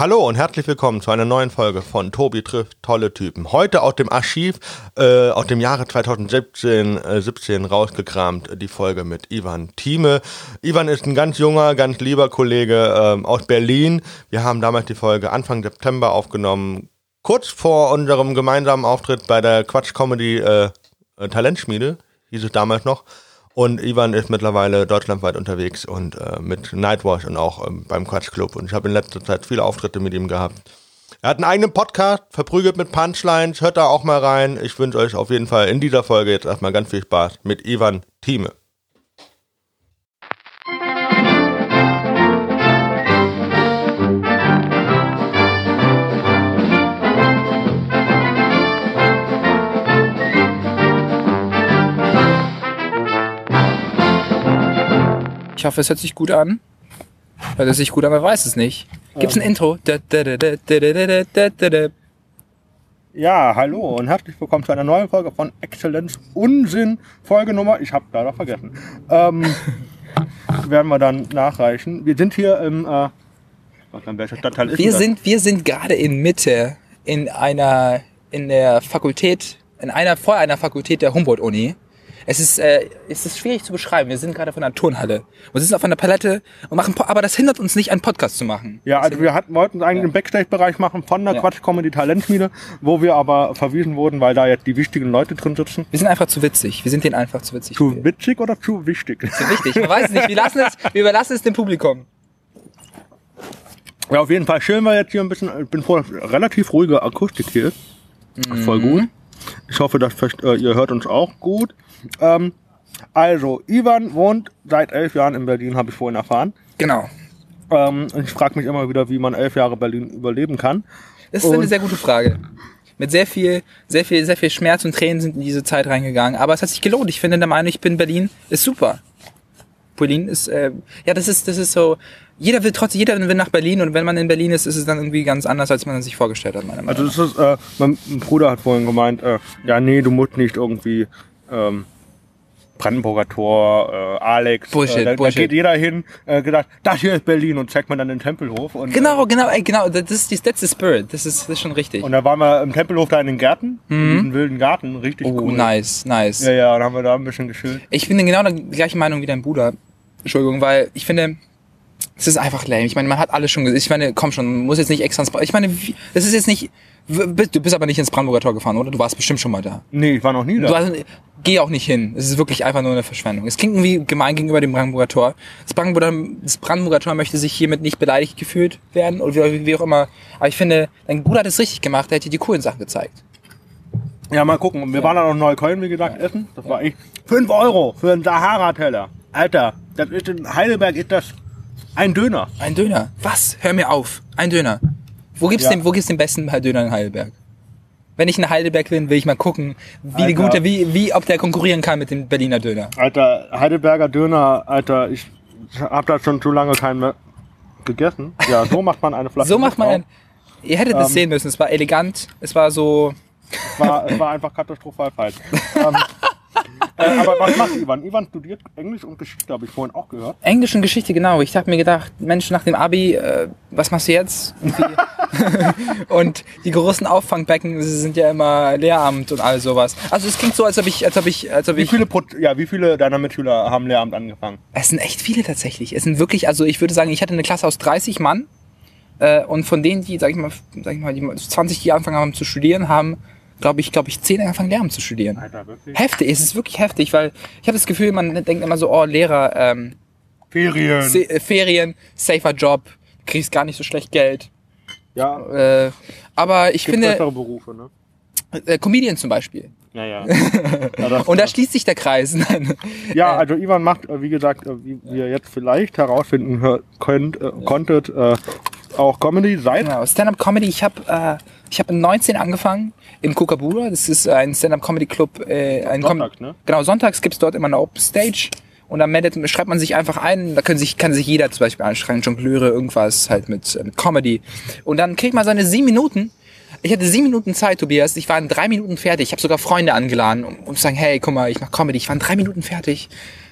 Hallo und herzlich willkommen zu einer neuen Folge von Tobi trifft tolle Typen. Heute aus dem Archiv äh, aus dem Jahre 2017 äh, 17 rausgekramt die Folge mit Ivan Thieme. Ivan ist ein ganz junger, ganz lieber Kollege äh, aus Berlin. Wir haben damals die Folge Anfang September aufgenommen, kurz vor unserem gemeinsamen Auftritt bei der Quatsch Comedy äh, Talentschmiede, hieß es damals noch. Und Ivan ist mittlerweile deutschlandweit unterwegs und äh, mit Nightwash und auch ähm, beim Quatsch Club. Und ich habe in letzter Zeit viele Auftritte mit ihm gehabt. Er hat einen eigenen Podcast, verprügelt mit Punchlines. Hört da auch mal rein. Ich wünsche euch auf jeden Fall in dieser Folge jetzt erstmal ganz viel Spaß mit Ivan Thieme. Ich hoffe, es hört sich gut an. Hört es sich gut an, man weiß es nicht. Gibt's ein Intro? Ja, hallo und herzlich willkommen zu einer neuen Folge von Exzellenz Unsinn. Folge Nummer, ich habe leider vergessen. Ähm, werden wir dann nachreichen. Wir sind hier im, äh, denn, welcher Stadtteil ist wir das? sind, wir sind gerade in Mitte in einer, in der Fakultät, in einer, vor einer Fakultät der Humboldt-Uni. Es ist, äh, es ist schwierig zu beschreiben. Wir sind gerade von einer Turnhalle. Wir sitzen auf einer Palette und machen, Po- aber das hindert uns nicht, einen Podcast zu machen. Ja, also wir hatten, wollten eigentlich einen Backstage-Bereich machen von der Ja. Quatsch Comedy Talentschmiede, wo wir aber verwiesen wurden, weil da jetzt die wichtigen Leute drin sitzen. Wir sind einfach zu witzig. Wir sind denen einfach zu witzig. Zu witzig oder zu wichtig? Zu wichtig. Man weiß es nicht. Wir lassen es, wir überlassen es dem Publikum. Ja, auf jeden Fall schön war jetzt hier ein bisschen, ich bin vor relativ ruhige Akustik hier ist. Ist Voll gut. Ich hoffe, dass äh, ihr hört uns auch gut. Ähm, also, Ivan wohnt seit elf Jahren in Berlin, habe ich vorhin erfahren. Genau. Ähm, ich frage mich immer wieder, wie man elf Jahre Berlin überleben kann. Das ist eine Und- sehr gute Frage. Mit sehr viel, sehr viel, sehr viel Schmerz und Tränen sind in diese Zeit reingegangen. Aber es hat sich gelohnt. Ich finde der Meinung, ich bin Berlin, ist super. Berlin ist, äh, ja, das ist, das ist so, jeder will trotzdem, jeder will nach Berlin und wenn man in Berlin ist, ist es dann irgendwie ganz anders, als man sich vorgestellt hat, meiner Meinung Also, das ist, äh, mein Bruder hat vorhin gemeint, äh, ja, nee, du musst nicht irgendwie, ähm, Brandenburger Tor, äh, Alex. Bullshit, äh, da, Bullshit. Da geht jeder hin, äh, gedacht, das hier ist Berlin und zeigt man dann den Tempelhof. Und, Genau, genau, ey, genau, das ist, die- that's the spirit, das ist, das ist schon richtig. Und da waren wir im Tempelhof da in den Gärten, in diesem wilden Garten, richtig oh, cool. nice, nice. Ja, ja, und haben wir da ein bisschen geschillt. Ich bin genau der gleichen Meinung wie dein Bruder. Entschuldigung, weil ich finde, es ist einfach lame. Ich meine, man hat alles schon gesehen. Ich meine, komm schon, man muss jetzt nicht extra ins Bra- Ich meine, das ist jetzt nicht. Du bist aber nicht ins Brandenburger Tor gefahren, oder? Du warst bestimmt schon mal da. Nee, ich war noch nie da. Du hast, geh auch nicht hin. Es ist wirklich einfach nur eine Verschwendung. Es klingt irgendwie gemein gegenüber dem Brandenburger Tor. Das Brandenburger, das Brandenburger Tor möchte sich hiermit nicht beleidigt gefühlt werden oder wie, wie auch immer. Aber ich finde, dein Bruder hat es richtig gemacht. Er hat dir die coolen Sachen gezeigt. Ja, mal gucken. Wir waren da noch in Neukölln, wie gesagt, essen. Das war echt 5 Euro für einen Sahara-Teller. Alter, das ist in Heidelberg ist das ein Döner. Ein Döner. Was? Hör mir auf. Ein Döner. Wo gibt's Ja. den, wo gibt's den besten Döner in Heidelberg? Wenn ich in Heidelberg bin, will ich mal gucken, wie Alter. gute, wie, wie, ob der konkurrieren kann mit dem Berliner Döner. Alter, Heidelberger Döner, Alter, ich hab da schon zu lange keinen mehr gegessen. Ja, so macht man eine Flasche. So macht man ein, ihr hättet Ähm. sehen müssen. Es war elegant. Es war so. Es war, es war einfach katastrophal falsch. ähm, äh, aber was macht Ivan? Ivan studiert Englisch und Geschichte, habe ich vorhin auch gehört. Englisch und Geschichte, genau. Ich habe mir gedacht, Mensch, nach dem Abi, äh, was machst du jetzt? Und die großen Auffangbecken sind ja immer Lehramt und all sowas. Also es klingt so, als ob ich, als ob ich, als ob Wie ich. viele, Pro ja, wie viele deiner Mitschüler haben Lehramt angefangen? Es sind echt viele tatsächlich. Es sind wirklich, also ich würde sagen, ich hatte eine Klasse aus 30 Mann. Äh, und von denen, die, sag ich mal, sag ich mal, die 20 die angefangen haben zu studieren, haben, glaube ich, glaube ich, 10 angefangen Lehramt zu studieren. Alter, wirklich? Heftig, es ist wirklich heftig, weil ich habe das Gefühl, man denkt immer so, oh, Lehrer, ähm, Ferien. Se äh, Ferien, safer Job, kriegst gar nicht so schlecht Geld. ja, Äh, aber ich gibt finde, bessere Berufe, ne? äh, Comedian zum Beispiel. Ja, ja. ja, Und da schließt sich der Kreis. Nein. ja also Ivan macht, äh, wie gesagt, äh, wie ihr jetzt vielleicht herausfinden könnt, äh, konntet, äh, auch Comedy seit. Genau, Stand-up-Comedy. Ich habe äh, ich habe in 19 angefangen im Kookaburra. Das ist ein Stand-up-Comedy-Club. Äh, ein Com- Sonntags, ne? Genau, sonntags gibt's dort immer eine Open Stage. Und dann meldet, schreibt man sich einfach ein. Da können sich, kann sich jeder zum Beispiel anschreiben, Jongleure, irgendwas halt mit, äh, mit Comedy. Und dann kriegt man seine sieben Minuten. Ich hatte sieben Minuten Zeit, Tobias. Ich war in drei Minuten fertig. Ich habe sogar Freunde angeladen, um, um zu sagen, hey, guck mal, ich mach Comedy. Ich war in drei Minuten fertig.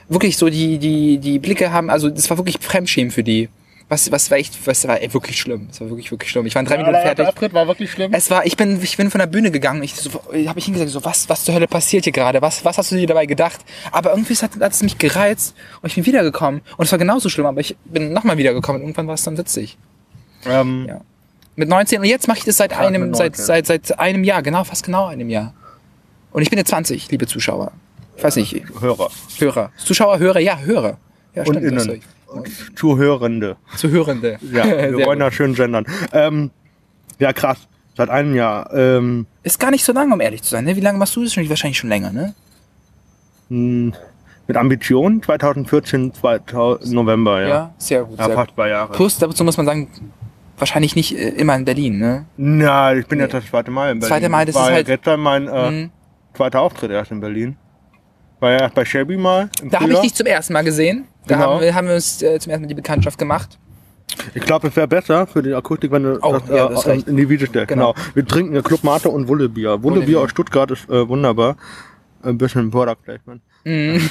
Wirklich so, die, die, die Blicke haben, also das war wirklich Fremdschämen für die. Was, was war echt, was war ey, wirklich schlimm. Es war wirklich, wirklich schlimm. Ich war in drei Minuten fertig. Auftritt war wirklich schlimm. Es war, ich bin, ich bin von der Bühne gegangen. Ich so, habe ich hingesagt, so was, was zur Hölle passiert hier gerade? Was, was hast du dir dabei gedacht? Aber irgendwie hat, hat es mich gereizt und ich bin wiedergekommen und es war genauso schlimm. Aber ich bin nochmal wiedergekommen und irgendwann war es dann witzig. Ähm, Ja. Mit 19 und jetzt mache ich das seit einem, seit, 19. seit, seit einem Jahr, genau, fast genau einem Jahr. Und ich bin jetzt 20, liebe Zuschauer. Ich weiß nicht, Hörer. Hörer. Zuschauer, Hörer, ja, Hörer. Ja, Und das innen. ich- Zuhörende. Zuhörende. Ja, wir wollen da schön gendern. Ähm, ja, krass. Seit einem Jahr. Ähm, Ist gar nicht so lange, um ehrlich zu sein. Ne? Wie lange machst du das schon? Wahrscheinlich schon länger, ne? mh, mit Ambition 2014, 2000, November, ja. sehr gut. Ja, sehr fast gut. zwei Jahre. Plus, dazu muss man sagen, wahrscheinlich nicht äh, immer in Berlin, ne? Na, ich bin jetzt das zweite Mal in Berlin. Zweite Mal, das War ist ja halt- gestern mein äh, Mhm. zweiter Auftritt erst in Berlin. War ja erst bei Shelby mal. Da habe ich dich zum ersten Mal gesehen. Da Genau. haben, wir, haben wir uns äh, zum ersten Mal die Bekanntschaft gemacht. Ich glaube, es wäre besser für die Akustik, wenn du Oh, das, ja, äh, das recht. in die Wiese stellst. Genau. Genau. Wir trinken eine Club Mate und Wullebier. Wullebier aus Stuttgart ist äh, wunderbar. Ein bisschen Product Placement. Mhm.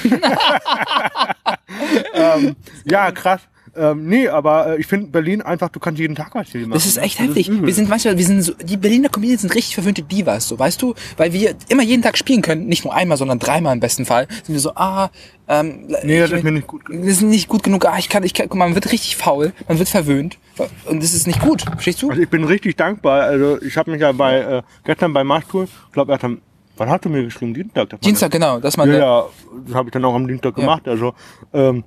ähm, ja, krass. Ähm, nee, aber äh, ich finde Berlin einfach, du kannst jeden Tag was hier machen. Das ist echt heftig. wir sind manchmal, wir sind so, die Berliner Comedians sind richtig verwöhnte Divas, so, weißt du? Weil wir immer jeden Tag spielen können, nicht nur einmal, sondern dreimal im besten Fall. Sind wir so, ah, ähm, Nee, das ich- ist mir nicht gut. wir sind nicht gut genug, ah, ich kann, ich kann, guck mal, man wird richtig faul, man wird verwöhnt. Und das ist nicht gut, verstehst du? Also ich bin richtig dankbar. Also ich habe mich ja bei äh, gestern bei Marschtour, ich glaube erst am, wann hast du mir geschrieben? Dienstag. Dienstag, genau, man, Ja, ja, das habe ich dann auch am Dienstag Ja. gemacht. Also ähm,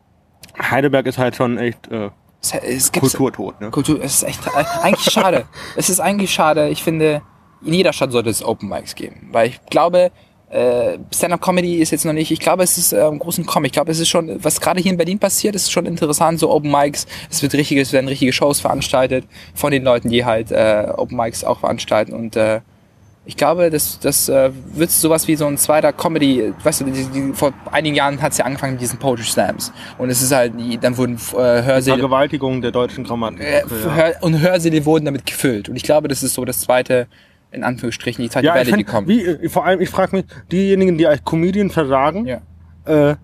Heidelberg ist halt schon echt äh, es, es Kulturtod. Ne? Kultur, es ist echt äh, eigentlich schade. es ist eigentlich schade. Ich finde, in jeder Stadt sollte es Open Mics geben, weil ich glaube, äh, Stand-up-Comedy ist jetzt noch nicht. Ich glaube, es ist äh, im großen Kommen. Ich glaube, es ist schon, was gerade hier in Berlin passiert, ist schon interessant. So Open Mics, es wird richtige, es werden richtige Shows veranstaltet von den Leuten, die halt äh, Open Mics auch veranstalten und äh, ich glaube, das, das äh, wird sowas wie so ein zweiter Comedy, weißt du, die, die, vor einigen Jahren hat es ja angefangen mit diesen Poetry Slams. Und es ist halt, die, dann wurden äh, Hörsäle, Vergewaltigung der deutschen Grammatik. äh, ja. Und Hörsäle wurden damit gefüllt. Und ich glaube, das ist so das zweite, in Anführungsstrichen, die zweite Ja, Welle, die find, kommt. wie, äh, vor allem, ich frage mich, diejenigen, die als Comedian versagen, Ja, äh,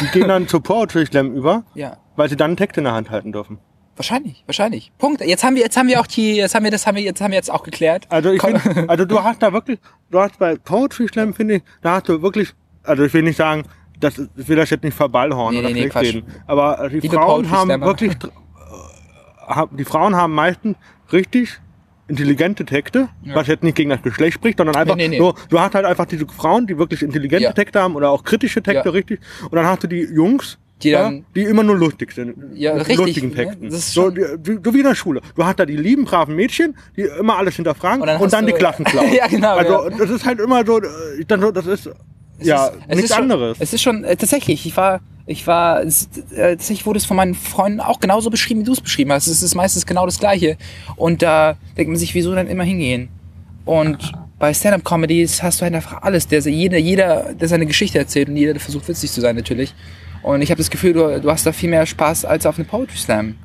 die gehen dann zu Poetry Slam über, ja. weil sie dann einen Text in der Hand halten dürfen. Wahrscheinlich, wahrscheinlich. Punkt. Jetzt haben wir, jetzt haben wir auch die, jetzt haben wir das, haben wir, jetzt haben wir jetzt auch geklärt. Also ich Komm. find, also du hast da wirklich, du hast bei Poetry Slam, finde ich, da hast du wirklich, also ich will nicht sagen, das, ich will das jetzt nicht verballhorn Nee, oder nee, nee, schlecht Quatsch. reden, aber die Liebe Frauen Poetry haben Slammer. wirklich, äh, die Frauen haben meistens richtig intelligente Texte, Ja. was jetzt nicht gegen das Geschlecht spricht, sondern einfach nee, nee. so, du hast halt einfach diese Frauen, die wirklich intelligente Ja. Texte haben oder auch kritische Texte, Ja. richtig, und dann hast du die Jungs, Die ja, dann- die immer nur lustig sind. Ja, richtig, lustigen ne? Texten. Ist so, die, wie- so wie in der Schule. Du hast da die lieben, braven Mädchen, die immer alles hinterfragen Und und dann dann, hast du- die Klassenclown. Ja, genau, Also ja. das ist halt immer so, äh, dann das ist Es ja ist, nichts ist schon, anderes. Es ist schon äh, tatsächlich. Ich war, ich war, es, äh, tatsächlich wurde es von meinen Freunden auch genauso beschrieben, wie du es beschrieben hast. Es ist meistens genau das Gleiche. Und da denkt man sich, wieso dann immer hingehen? Und bei Stand-up-Comedies hast du halt einfach alles. Der, jeder, jeder, der seine Geschichte erzählt und jeder, der versucht witzig zu sein natürlich. Und ich habe das Gefühl, du, du hast da viel mehr Spaß als auf eine Poetry Slam.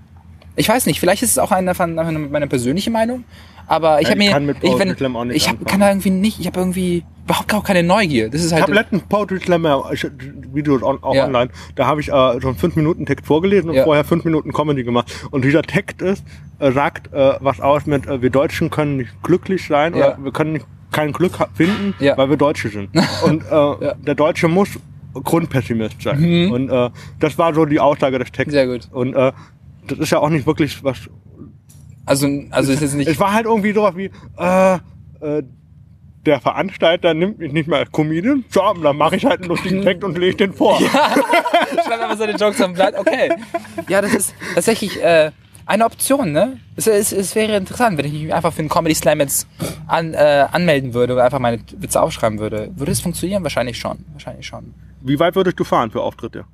Ich weiß nicht, vielleicht ist es auch eine, eine, meine persönliche Meinung, aber ich habe ich mir, kann mit ich, Poetry Slam auch nicht ich hab, anfangen. kann da irgendwie nicht, ich habe irgendwie überhaupt auch keine Neugier. Das ist Ich halt habe letztens Poetry Slam ich- Videos on, auch Ja. online. Da habe ich äh, einen 5 Minuten Text vorgelesen und Ja. vorher 5 Minuten Comedy gemacht. Und dieser Text ist äh, sagt äh, was aus mit äh, wir Deutschen können nicht glücklich sein Ja. oder wir können nicht, kein Glück finden, weil wir Deutsche sind. Und äh, der Deutsche muss Grundpessimist sein. Mhm. Und äh, das war so die Aussage des Textes. Sehr gut. Und äh, das ist ja auch nicht wirklich was. Also, also ist jetzt nicht. Es war halt irgendwie sowas wie, äh, äh, der Veranstalter nimmt mich nicht mehr als Comedian. So, dann mache ich halt einen lustigen Text und lege den vor. Schreibt einfach seine Jokes am Blatt. Okay. Ja, das ist tatsächlich äh, eine Option, ne? Es, es, es wäre interessant, wenn ich mich einfach für einen Comedy Slam jetzt an, äh, anmelden würde oder einfach meine Witze aufschreiben würde. Würde es funktionieren? Wahrscheinlich schon. Wahrscheinlich schon. Wie weit würdest du fahren für Auftritte?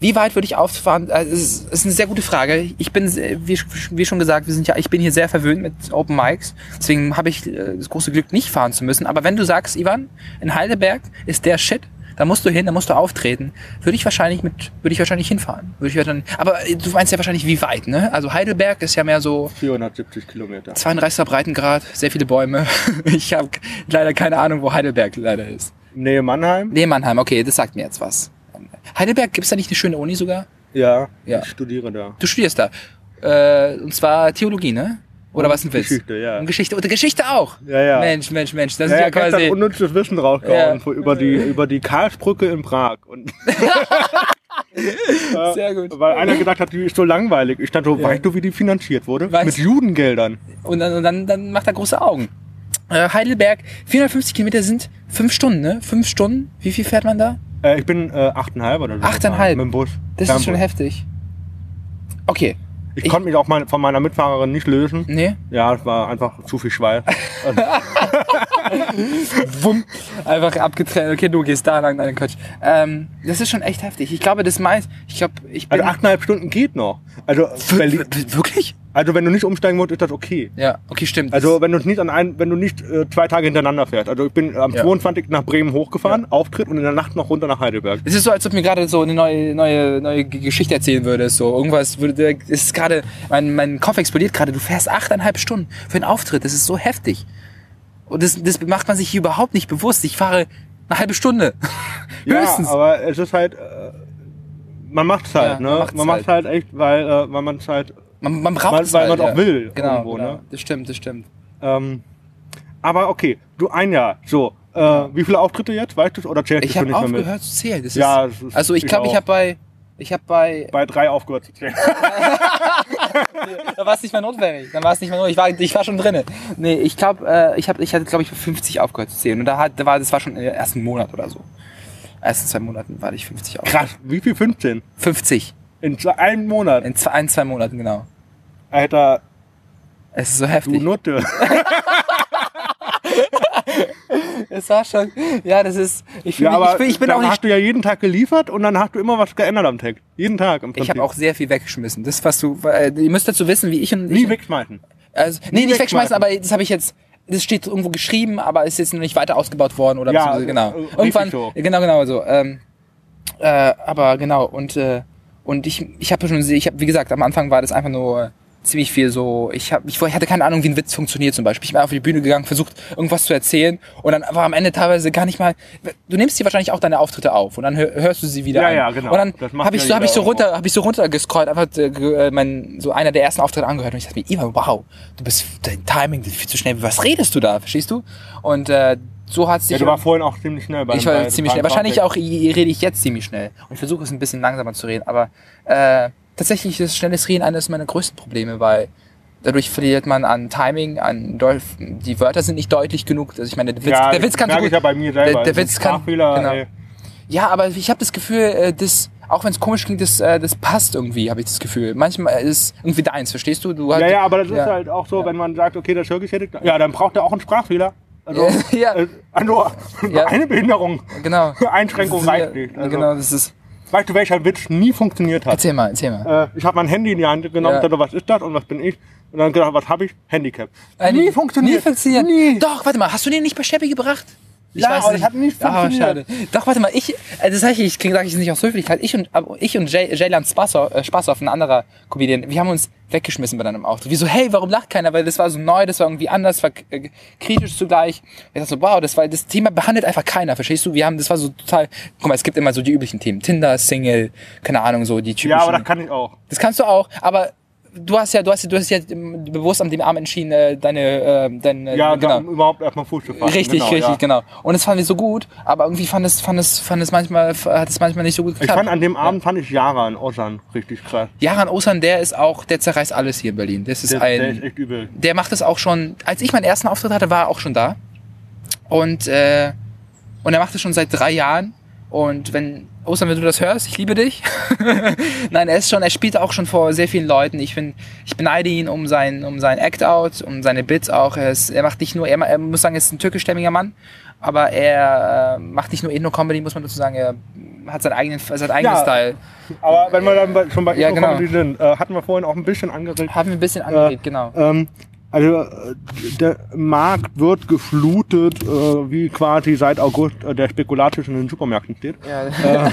Wie weit würde ich auffahren? Also, es ist, eine sehr gute Frage. Ich bin, äh, wie, wie schon gesagt, wir sind ja, ich bin hier sehr verwöhnt mit Open Mics. Deswegen habe ich äh, das große Glück, nicht fahren zu müssen. Aber wenn du sagst, Ivan, in Heidelberg ist der Shit, da musst du hin, da musst du auftreten, würde ich wahrscheinlich mit, würde ich wahrscheinlich hinfahren. Würde ich dann, aber äh, du meinst ja wahrscheinlich wie weit, ne? Also Heidelberg ist ja mehr so 470 Kilometer. 32er Breitengrad, sehr viele Bäume. Ich habe leider keine Ahnung, wo Heidelberg leider ist. Nähe Mannheim? Nee, Mannheim, okay, das sagt mir jetzt was. Heidelberg, gibt's da nicht eine schöne Uni sogar? Ja, Ja. ich studiere da. Du studierst da. Äh, und zwar Theologie, ne? Oder was ein Witz? Geschichte, ja. Und Geschichte. Und Geschichte auch. Ja, ja. Mensch, Mensch, Mensch. Das Ja, ist ja, ja quasi. unnützes Wissen rausgehauen Ja. über die über die Karlsbrücke in Prag und Sehr gut. weil einer gesagt hat, die ist so langweilig. Ich dachte, so, weißt du, wie die finanziert wurde? Weiß- Mit Judengeldern. Und dann, und dann, dann macht er große Augen. Äh, Heidelberg, 450 Kilometer sind fünf Stunden, ne? Fünf Stunden. Wie viel fährt man da? Äh, ich bin äh, achteinhalb oder so. Achteinhalb? gefahren, Mit dem Bus. Das ist schon heftig. Okay. Ich, Ich- konnte mich auch mein, von meiner Mitfahrerin nicht lösen. Nee. Ja, es war einfach zu viel Schweiß. Wumm. Einfach abgetrennt. Okay, du gehst da lang, nein, Quatsch. Ähm, das ist schon echt heftig. Ich glaube, das meint, ich glaube, ich bin. Also achteinhalb Stunden geht noch. Also, Berlin, wirklich? also wenn du nicht umsteigen musst, ist das okay. Ja, okay, stimmt. Also wenn du nicht an ein, wenn du nicht äh, zwei Tage hintereinander fährst. Also ich bin am Ja. 22. nach Bremen hochgefahren, Auftritt und in der Nacht noch runter nach Heidelberg. Es ist so, als ob mir gerade so eine neue, neue, neue Geschichte erzählen würdest. So irgendwas würde, es ist gerade, mein, mein Kopf explodiert gerade. Du fährst achteinhalb Stunden für einen Auftritt. Das ist so heftig. Und das, das macht man sich hier überhaupt nicht bewusst. Ich fahre eine halbe Stunde. Höchstens. Ja, aber es ist halt, äh, man macht es halt, Ja, ne? man macht's es halt echt, weil, äh, weil man es halt, man, man braucht weil, es weil halt, man ja. auch will. Genau, irgendwo, genau. ne? Das stimmt, das stimmt. Ähm, aber okay, du ein Jahr, so, äh, wie viele Auftritte jetzt, weißt du Oder zählst Ich du schon habe nicht mehr mit? aufgehört zu zählen. Das Ja, das ist- also ich ich glaube, ich auch. habe bei, ich habe bei, Bei drei aufgehört zu zählen. war es nicht mehr notwendig. Dann war es nicht mehr notwendig. Ich war, ich war schon drinne. Nee, ich glaube, äh, ich habe, ich hatte, glaube ich, bei 50 aufgehört zu zählen. Und da hat, da war, das war schon im ersten Monat oder so. Ersten zwei Monaten war ich 50 aufgehört. Krass, wie viel 15? 50. In zwei- einem Monat. In zwei, ein, zwei Monaten, genau. Alter, Es ist so du heftig. Nutte. Es war schon, ja, das ist, ich, fühl Ja, mich, ich bin, ich bin auch nicht, hast du ja jeden Tag geliefert und dann hast du immer was geändert am Tag. Jeden Tag im ich habe auch sehr viel weggeschmissen. Das, was du, äh, ihr müsst dazu wissen, wie ich und Nie ich, wegschmeißen. Also, nee, nicht wegschmeißen. aber das habe ich jetzt. Das steht irgendwo geschrieben, aber ist jetzt noch nicht weiter ausgebaut worden oder Ja, genau. äh, Irgendwann, so. genau, genau so. Ähm, äh, aber genau und äh, und ich ich habe schon, ich habe wie gesagt, am Anfang war das einfach nur ziemlich viel so. Ich habe, ich, ich hatte keine Ahnung, wie ein Witz funktioniert zum Beispiel. Ich bin auf die Bühne gegangen, versucht irgendwas zu erzählen und dann war am Ende teilweise gar nicht mal. Du nimmst dir wahrscheinlich auch deine Auftritte auf und dann hör, hörst du sie wieder Ja, an. ja, genau. Und dann habe ich so, habe ich so runter, habe ich so runtergescrollt, einfach äh, äh, mein, so einer der ersten Auftritte angehört und ich dachte mir, Ivan, wow, du bist dein Timing, ist viel zu schnell. Was redest du da? Verstehst du? Und äh, so hat es Ja, sich. du warst vorhin auch ziemlich schnell bei ich war bei- ziemlich schnell. Wahrscheinlich auch rede ich jetzt ziemlich schnell. Und ich versuche es ein bisschen langsamer zu reden. Aber äh, tatsächlich ist schnelles Reden eines meiner größten Probleme, weil dadurch verliert man an Timing, an Deu- die Wörter sind nicht deutlich genug. Also ich meine, der Witz, ja, der Witz kann so gut. ja bei mir selber. der, der Witz kann. Genau. Ja, aber ich habe das Gefühl, äh, das, auch wenn es komisch klingt, das, äh, das passt irgendwie, habe ich das Gefühl. Manchmal ist irgendwie deins, verstehst du? du Ja, halt- ja, aber das ja. ist halt auch so, wenn man sagt, okay, das ist hörgeschädigt, ja, dann braucht er auch einen Sprachfehler. Also, Ja. also Ja. eine Behinderung, Genau. Einschränkung reicht nicht. Also, Genau, das ist. Weißt du, welcher Witz nie funktioniert hat? Erzähl mal, erzähl mal. Äh, ich habe mein Handy in die Hand genommen, Ja. dachte, was ist das und was bin ich? Und dann gedacht, was habe ich? Handicap. Äh, nie funktioniert. Nie funktioniert. Nie. Doch, warte mal, hast du den nicht bei Steppi gebracht? Ich Ja, aber das hat nicht funktioniert. schade. Doch, warte mal, ich, äh, das sage ich, ich sage ich nicht aus Höflichkeit, ich und, ich und Jay, Jaylan Spassoff, äh, Spassoff, ein anderer Comedian, wir haben uns weggeschmissen bei deinem Auftritt. Wieso, hey, warum lacht keiner? Weil das war so neu, das war irgendwie anders, war äh, kritisch zugleich. Ich dachte so, wow, das war, das Thema behandelt einfach keiner, verstehst du? Wir haben, das war so total, guck mal, es gibt immer so die üblichen Themen. Tinder, Single, keine Ahnung, so die typischen. Ja, aber das kann ich auch. Das kannst du auch, aber du hast ja, du hast, du hast ja ähm, bewusst an dem Abend entschieden, äh, deine, äh, deine, Ja, genau. um überhaupt erstmal Fuß zu fassen. Richtig, genau, richtig, ja. genau. Und das fanden wir so gut, aber irgendwie fand es, fand es, fand es manchmal, hat es manchmal nicht so gut Ich geklappt. fand an dem Abend fand ich Jara in Osan richtig krass. Jaran Osan, der ist auch, der zerreißt alles hier in Berlin. Das ist Der, ein, der ist echt übel. der macht es auch schon, als ich meinen ersten Auftritt hatte, war er auch schon da. Und, äh, und er macht es schon seit drei Jahren. Und wenn, Osan, wenn du das hörst, ich liebe dich. Nein, er ist schon, er spielt auch schon vor sehr vielen Leuten. Ich bin, ich beneide ihn um sein, um sein Act-Out, um seine Bits auch. Er, ist, er macht nicht nur, er, er muss sagen, er ist ein türkischstämmiger Mann. Aber er äh, macht nicht nur Ethno-Comedy, muss man dazu sagen. Er hat seinen eigenen, seinen eigenen Ja. Style. Aber wenn wir dann bei, schon bei Ja, Ethno genau. Comedy sind, äh, hatten wir vorhin auch ein bisschen angeregt. Haben wir ein bisschen angeregt, genau. Ähm, also äh, der Markt wird geflutet, äh, wie quasi seit August äh, der Spekulatius in den Supermärkten steht. Ja.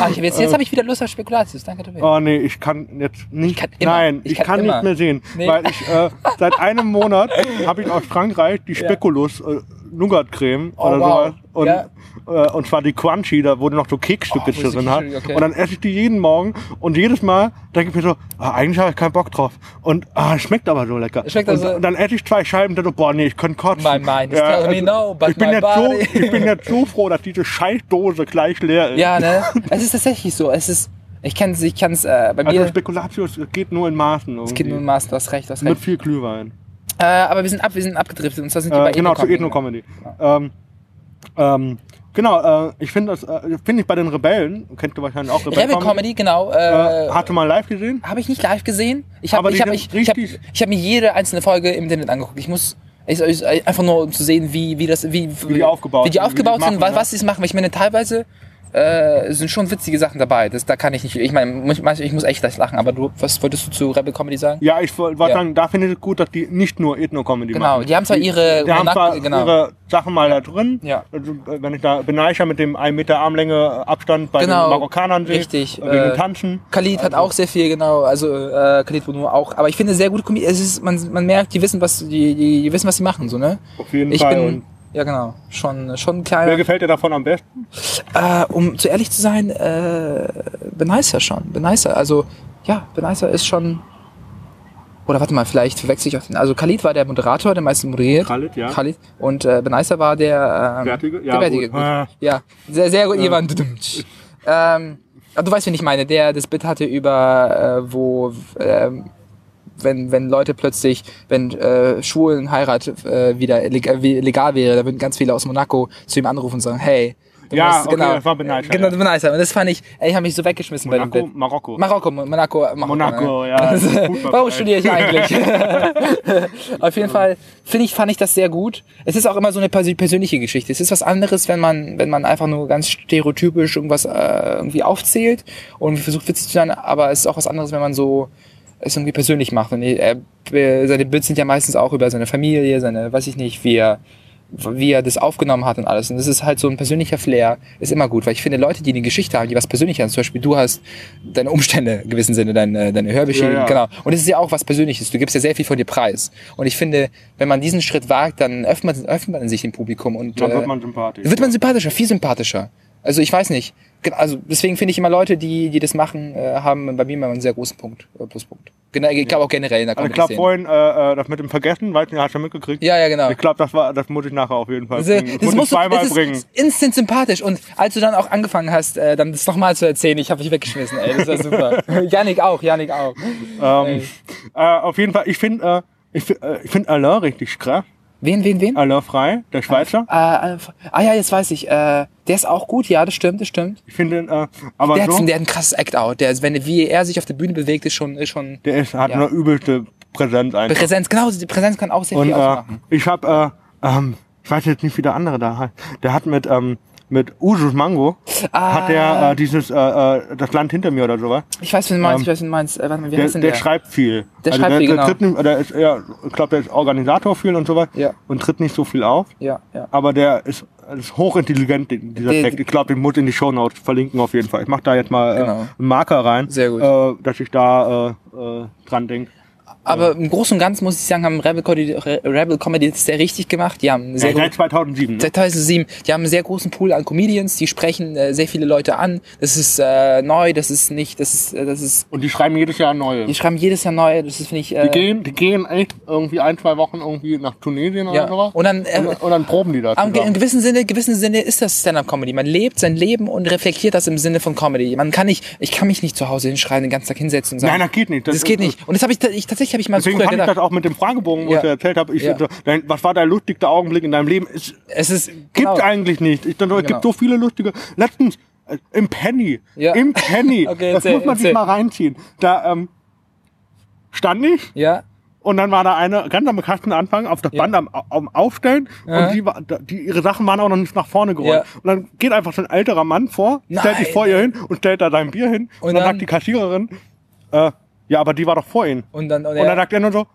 ah, ich, jetzt jetzt habe ich wieder Lust auf Spekulatius. Danke, Tobi. Oh nee, ich kann jetzt nicht. kann immer. Nein, Ich ich, kann kann, immer. nicht mehr sehen. Nee. Weil ich äh, seit einem Monat habe ich aus Frankreich die Spekulus äh, Nougat-Creme Oh, oder wow. sowas. Und, Ja. äh, und zwar die Crunchy, da wo du noch so Keksstücke Oh, drin hat. Okay. Und dann esse ich die jeden Morgen und jedes Mal denke ich mir so, ah, eigentlich habe ich keinen Bock drauf. Und ah, es schmeckt aber so lecker. Schmeckt und, also- und dann esse ich zwei Scheiben und dann so, boah, nee, ich könnte kotzen. My mind is telling me no, but ich bin jetzt body- so, Ich bin jetzt so froh, dass diese Scheißdose gleich leer ist. Ja, ne? Es ist tatsächlich so. Es ist, ich kann es, ich kann's, äh, bei Also mir, Spekulatius geht nur in Maßen. es geht nur um Maß, du hast recht, du hast Mit recht. viel Glühwein. Äh, aber wir sind ab, wir sind abgedriftet und zwar sind wir Äh, bei genau, zu Ethno-Comedy. Ähm, ähm, genau, äh, ich finde das, äh, finde ich bei den Rebellen, kennt du wahrscheinlich auch Rebel Comedy, genau. Äh, Äh, hast du mal live gesehen? habe ich nicht live gesehen. Ich habe ich hab, ich, ich hab, ich hab mir jede einzelne Folge im Internet angeguckt. Ich muss ich, ich, einfach nur um zu sehen, wie, wie das wie, Wie die aufgebaut wie die aufgebaut sind, machen, was, ja. was sie machen. Weil ich meine, teilweise äh, sind schon witzige Sachen dabei. Das, da kann ich nicht. Ich meine, ich muss echt gleich lachen. Aber du, was wolltest du zu Rebel Comedy sagen? Ja, ich wollte Ja. sagen, da finde ich es gut, dass die nicht nur Ethno-Comedy Genau, machen. die haben zwar ihre die haben zwar genau. ihre Sachen mal da drin. Ja. Also, äh, wenn ich da Benaisha mit dem 1 Meter Armlänge Abstand bei Genau, den Marokkanern sehe, richtig, äh, wegen äh, dem Tanzen. Khalid hat auch sehr viel, genau, also äh, Khalid Bono auch, aber ich finde sehr gute Comedy, es ist, man, man merkt, die wissen, was die, die, die wissen, was sie machen, so, ne? Auf jeden Ich Fall. bin, ja genau, schon, schon ein wer kleiner, gefällt dir davon am besten? äh, um zu ehrlich zu sein, äh, Benicer schon, Benicer, also, ja, Benicer ist schon, oder warte mal, vielleicht verwechsel ich auch den, also Khalid war der Moderator, der meistens moderiert. Khalid, ja. Khalid, und äh, Benicer war der, ähm, Wertige? Ja, der Wertige, gut. gut. Ah. Ja, sehr, sehr gut, Ivan. Ähm, aber du weißt, wen ich meine, der das Bit hatte über, äh, wo, ähm, wenn, wenn Leute plötzlich, wenn äh, Schwulen Heirat äh, wieder leg- wie- legal wäre, da würden ganz viele aus Monaco zu ihm anrufen und sagen, hey, du Ja, musst- okay, genau, das war Benicer, Genau, ja. Benicer. Und das fand ich, ey, ich habe mich so weggeschmissen bei Monaco, dem Bit. Marokko. Marokko, Monaco, Marokko, Monaco, ne? ja. Warum studiere ich eigentlich? Auf jeden Fall finde ich, fand ich das sehr gut. Es ist auch immer so eine persö- persönliche Geschichte. Es ist was anderes, wenn man, wenn man einfach nur ganz stereotypisch irgendwas äh, irgendwie aufzählt und versucht witzig zu sein, aber es ist auch was anderes, wenn man so es irgendwie persönlich macht. Und er, seine Bits sind ja meistens auch über seine Familie, seine, weiß ich nicht, wie er wie er das aufgenommen hat und alles. Und das ist halt so ein persönlicher Flair, ist immer gut, weil ich finde, Leute, die eine Geschichte haben, die was Persönliches haben, zum Beispiel du hast deine Umstände in gewissem Sinne, deine, deine Hörbeschädigung, Ja, ja. genau. Und es ist ja auch was Persönliches. Du gibst ja sehr viel von dir preis. Und ich finde, wenn man diesen Schritt wagt, dann öffnet man, öffnet man sich dem Publikum und Dann äh, wird man sympathisch. wird man sympathischer, viel sympathischer. Also ich weiß nicht. Also deswegen finde ich immer Leute, die, die das machen, äh, haben bei mir immer einen sehr großen Punkt, äh, Pluspunkt. Genau, ich glaube auch generell in der Also ich glaube vorhin, äh, äh, das mit dem Vergessen, weißt du, hast du schon mitgekriegt? Ja, ja, genau. Ich glaube, das war, das muss ich nachher auf jeden Fall Also, bringen. Ich das muss es musst du, zweimal es ist bringen. instant sympathisch. Und als du dann auch angefangen hast, äh, dann das nochmal zu erzählen, ich habe mich weggeschmissen, ey, das war super. Janik auch, Janik auch. Ähm, äh, auf jeden Fall, ich finde, äh, ich, äh, ich finde Alain richtig krass. Wen, wen, wen? Alain Frei, der Schweizer. Äh, äh, ah ja, jetzt weiß ich. Äh, der ist auch gut, ja, das stimmt, das stimmt. Ich finde, äh, aber Der hat, so, der hat ein krasses Act-Out. Der ist, wenn, wie er sich auf der Bühne bewegt, ist schon, ist schon der ist, hat Ja. eine übelste Präsenz einfach. Präsenz. Genau, die Präsenz kann auch sehr Und viel äh, ausmachen. ich habe, äh, ähm, ich weiß jetzt nicht, wie der andere da heißt. Der hat mit, ähm, mit Usus Mango, Ah. hat der äh, dieses, äh, äh, das Land hinter mir oder sowas. Ich weiß, was du meinst, ähm, ich weiß, was du meinst. Äh, warte mal, wie Der, heißt denn der der? schreibt viel. Der also schreibt der, viel, der genau. nicht, der ist eher, ich glaube, der ist Organisator viel und sowas. Ja. Und tritt nicht so viel auf. ja, ja. Aber der ist, ist hochintelligent, dieser Der- Text. Ich glaube, den muss in die Shownotes verlinken auf jeden Fall. Ich mache da jetzt mal äh, Genau. einen Marker rein, Sehr gut. Äh, dass ich da äh, äh, dran denke. Aber im Großen und Ganzen muss ich sagen, haben Rebel Comedy, Re- Rebel Comedy das sehr richtig gemacht. Die haben sehr Ja, seit 2007. Ne? Seit 2007. Die haben einen sehr großen Pool an Comedians, die sprechen äh, sehr viele Leute an. Das ist äh, neu, das ist nicht, das ist, äh, das ist, Und die schreiben jedes Jahr neue. die schreiben jedes Jahr neu, das ist, finde ich, äh, Die gehen, die gehen echt irgendwie ein, zwei Wochen irgendwie nach Tunesien ja. oder sowas. Und dann, äh, und, und dann proben die das. Zusammen. gewissem Sinne, gewissen Sinne ist das Stand-up-Comedy. Man lebt sein Leben und reflektiert das im Sinne von Comedy. Man kann nicht, ich kann mich nicht zu Hause hinschreien, den ganzen Tag hinsetzen und sagen. Nein, das geht nicht. Das, Das geht nicht. Und das habe ich, ich tatsächlich habe ich mal so Deswegen früher fand ich gedacht. das auch mit dem Fragebogen, wo Ja. ich erzählt habe, Ja. dein, was war der lustigste Augenblick in deinem Leben? Es Es ist gibt genau. eigentlich nicht. Ich dachte, es Genau. gibt so viele lustige. Letztens äh, im Penny, Ja. im Penny, Okay, das erzähl, muss man sich erzähl. mal reinziehen. Da ähm, stand ich Ja, und dann war da eine ganz am bekannten Anfang auf das Ja. Band am, am Aufstellen Ja. und die, die, ihre Sachen waren auch noch nicht nach vorne gerollt. Ja. Und dann geht einfach so ein älterer Mann vor, stellt sich Nein. vor ihr hin und stellt da sein Bier hin und, Und dann, dann- sagt die Kassiererin, äh, ja, aber die war doch vor Ihnen. und dann, und, Und dann sagt er nur so,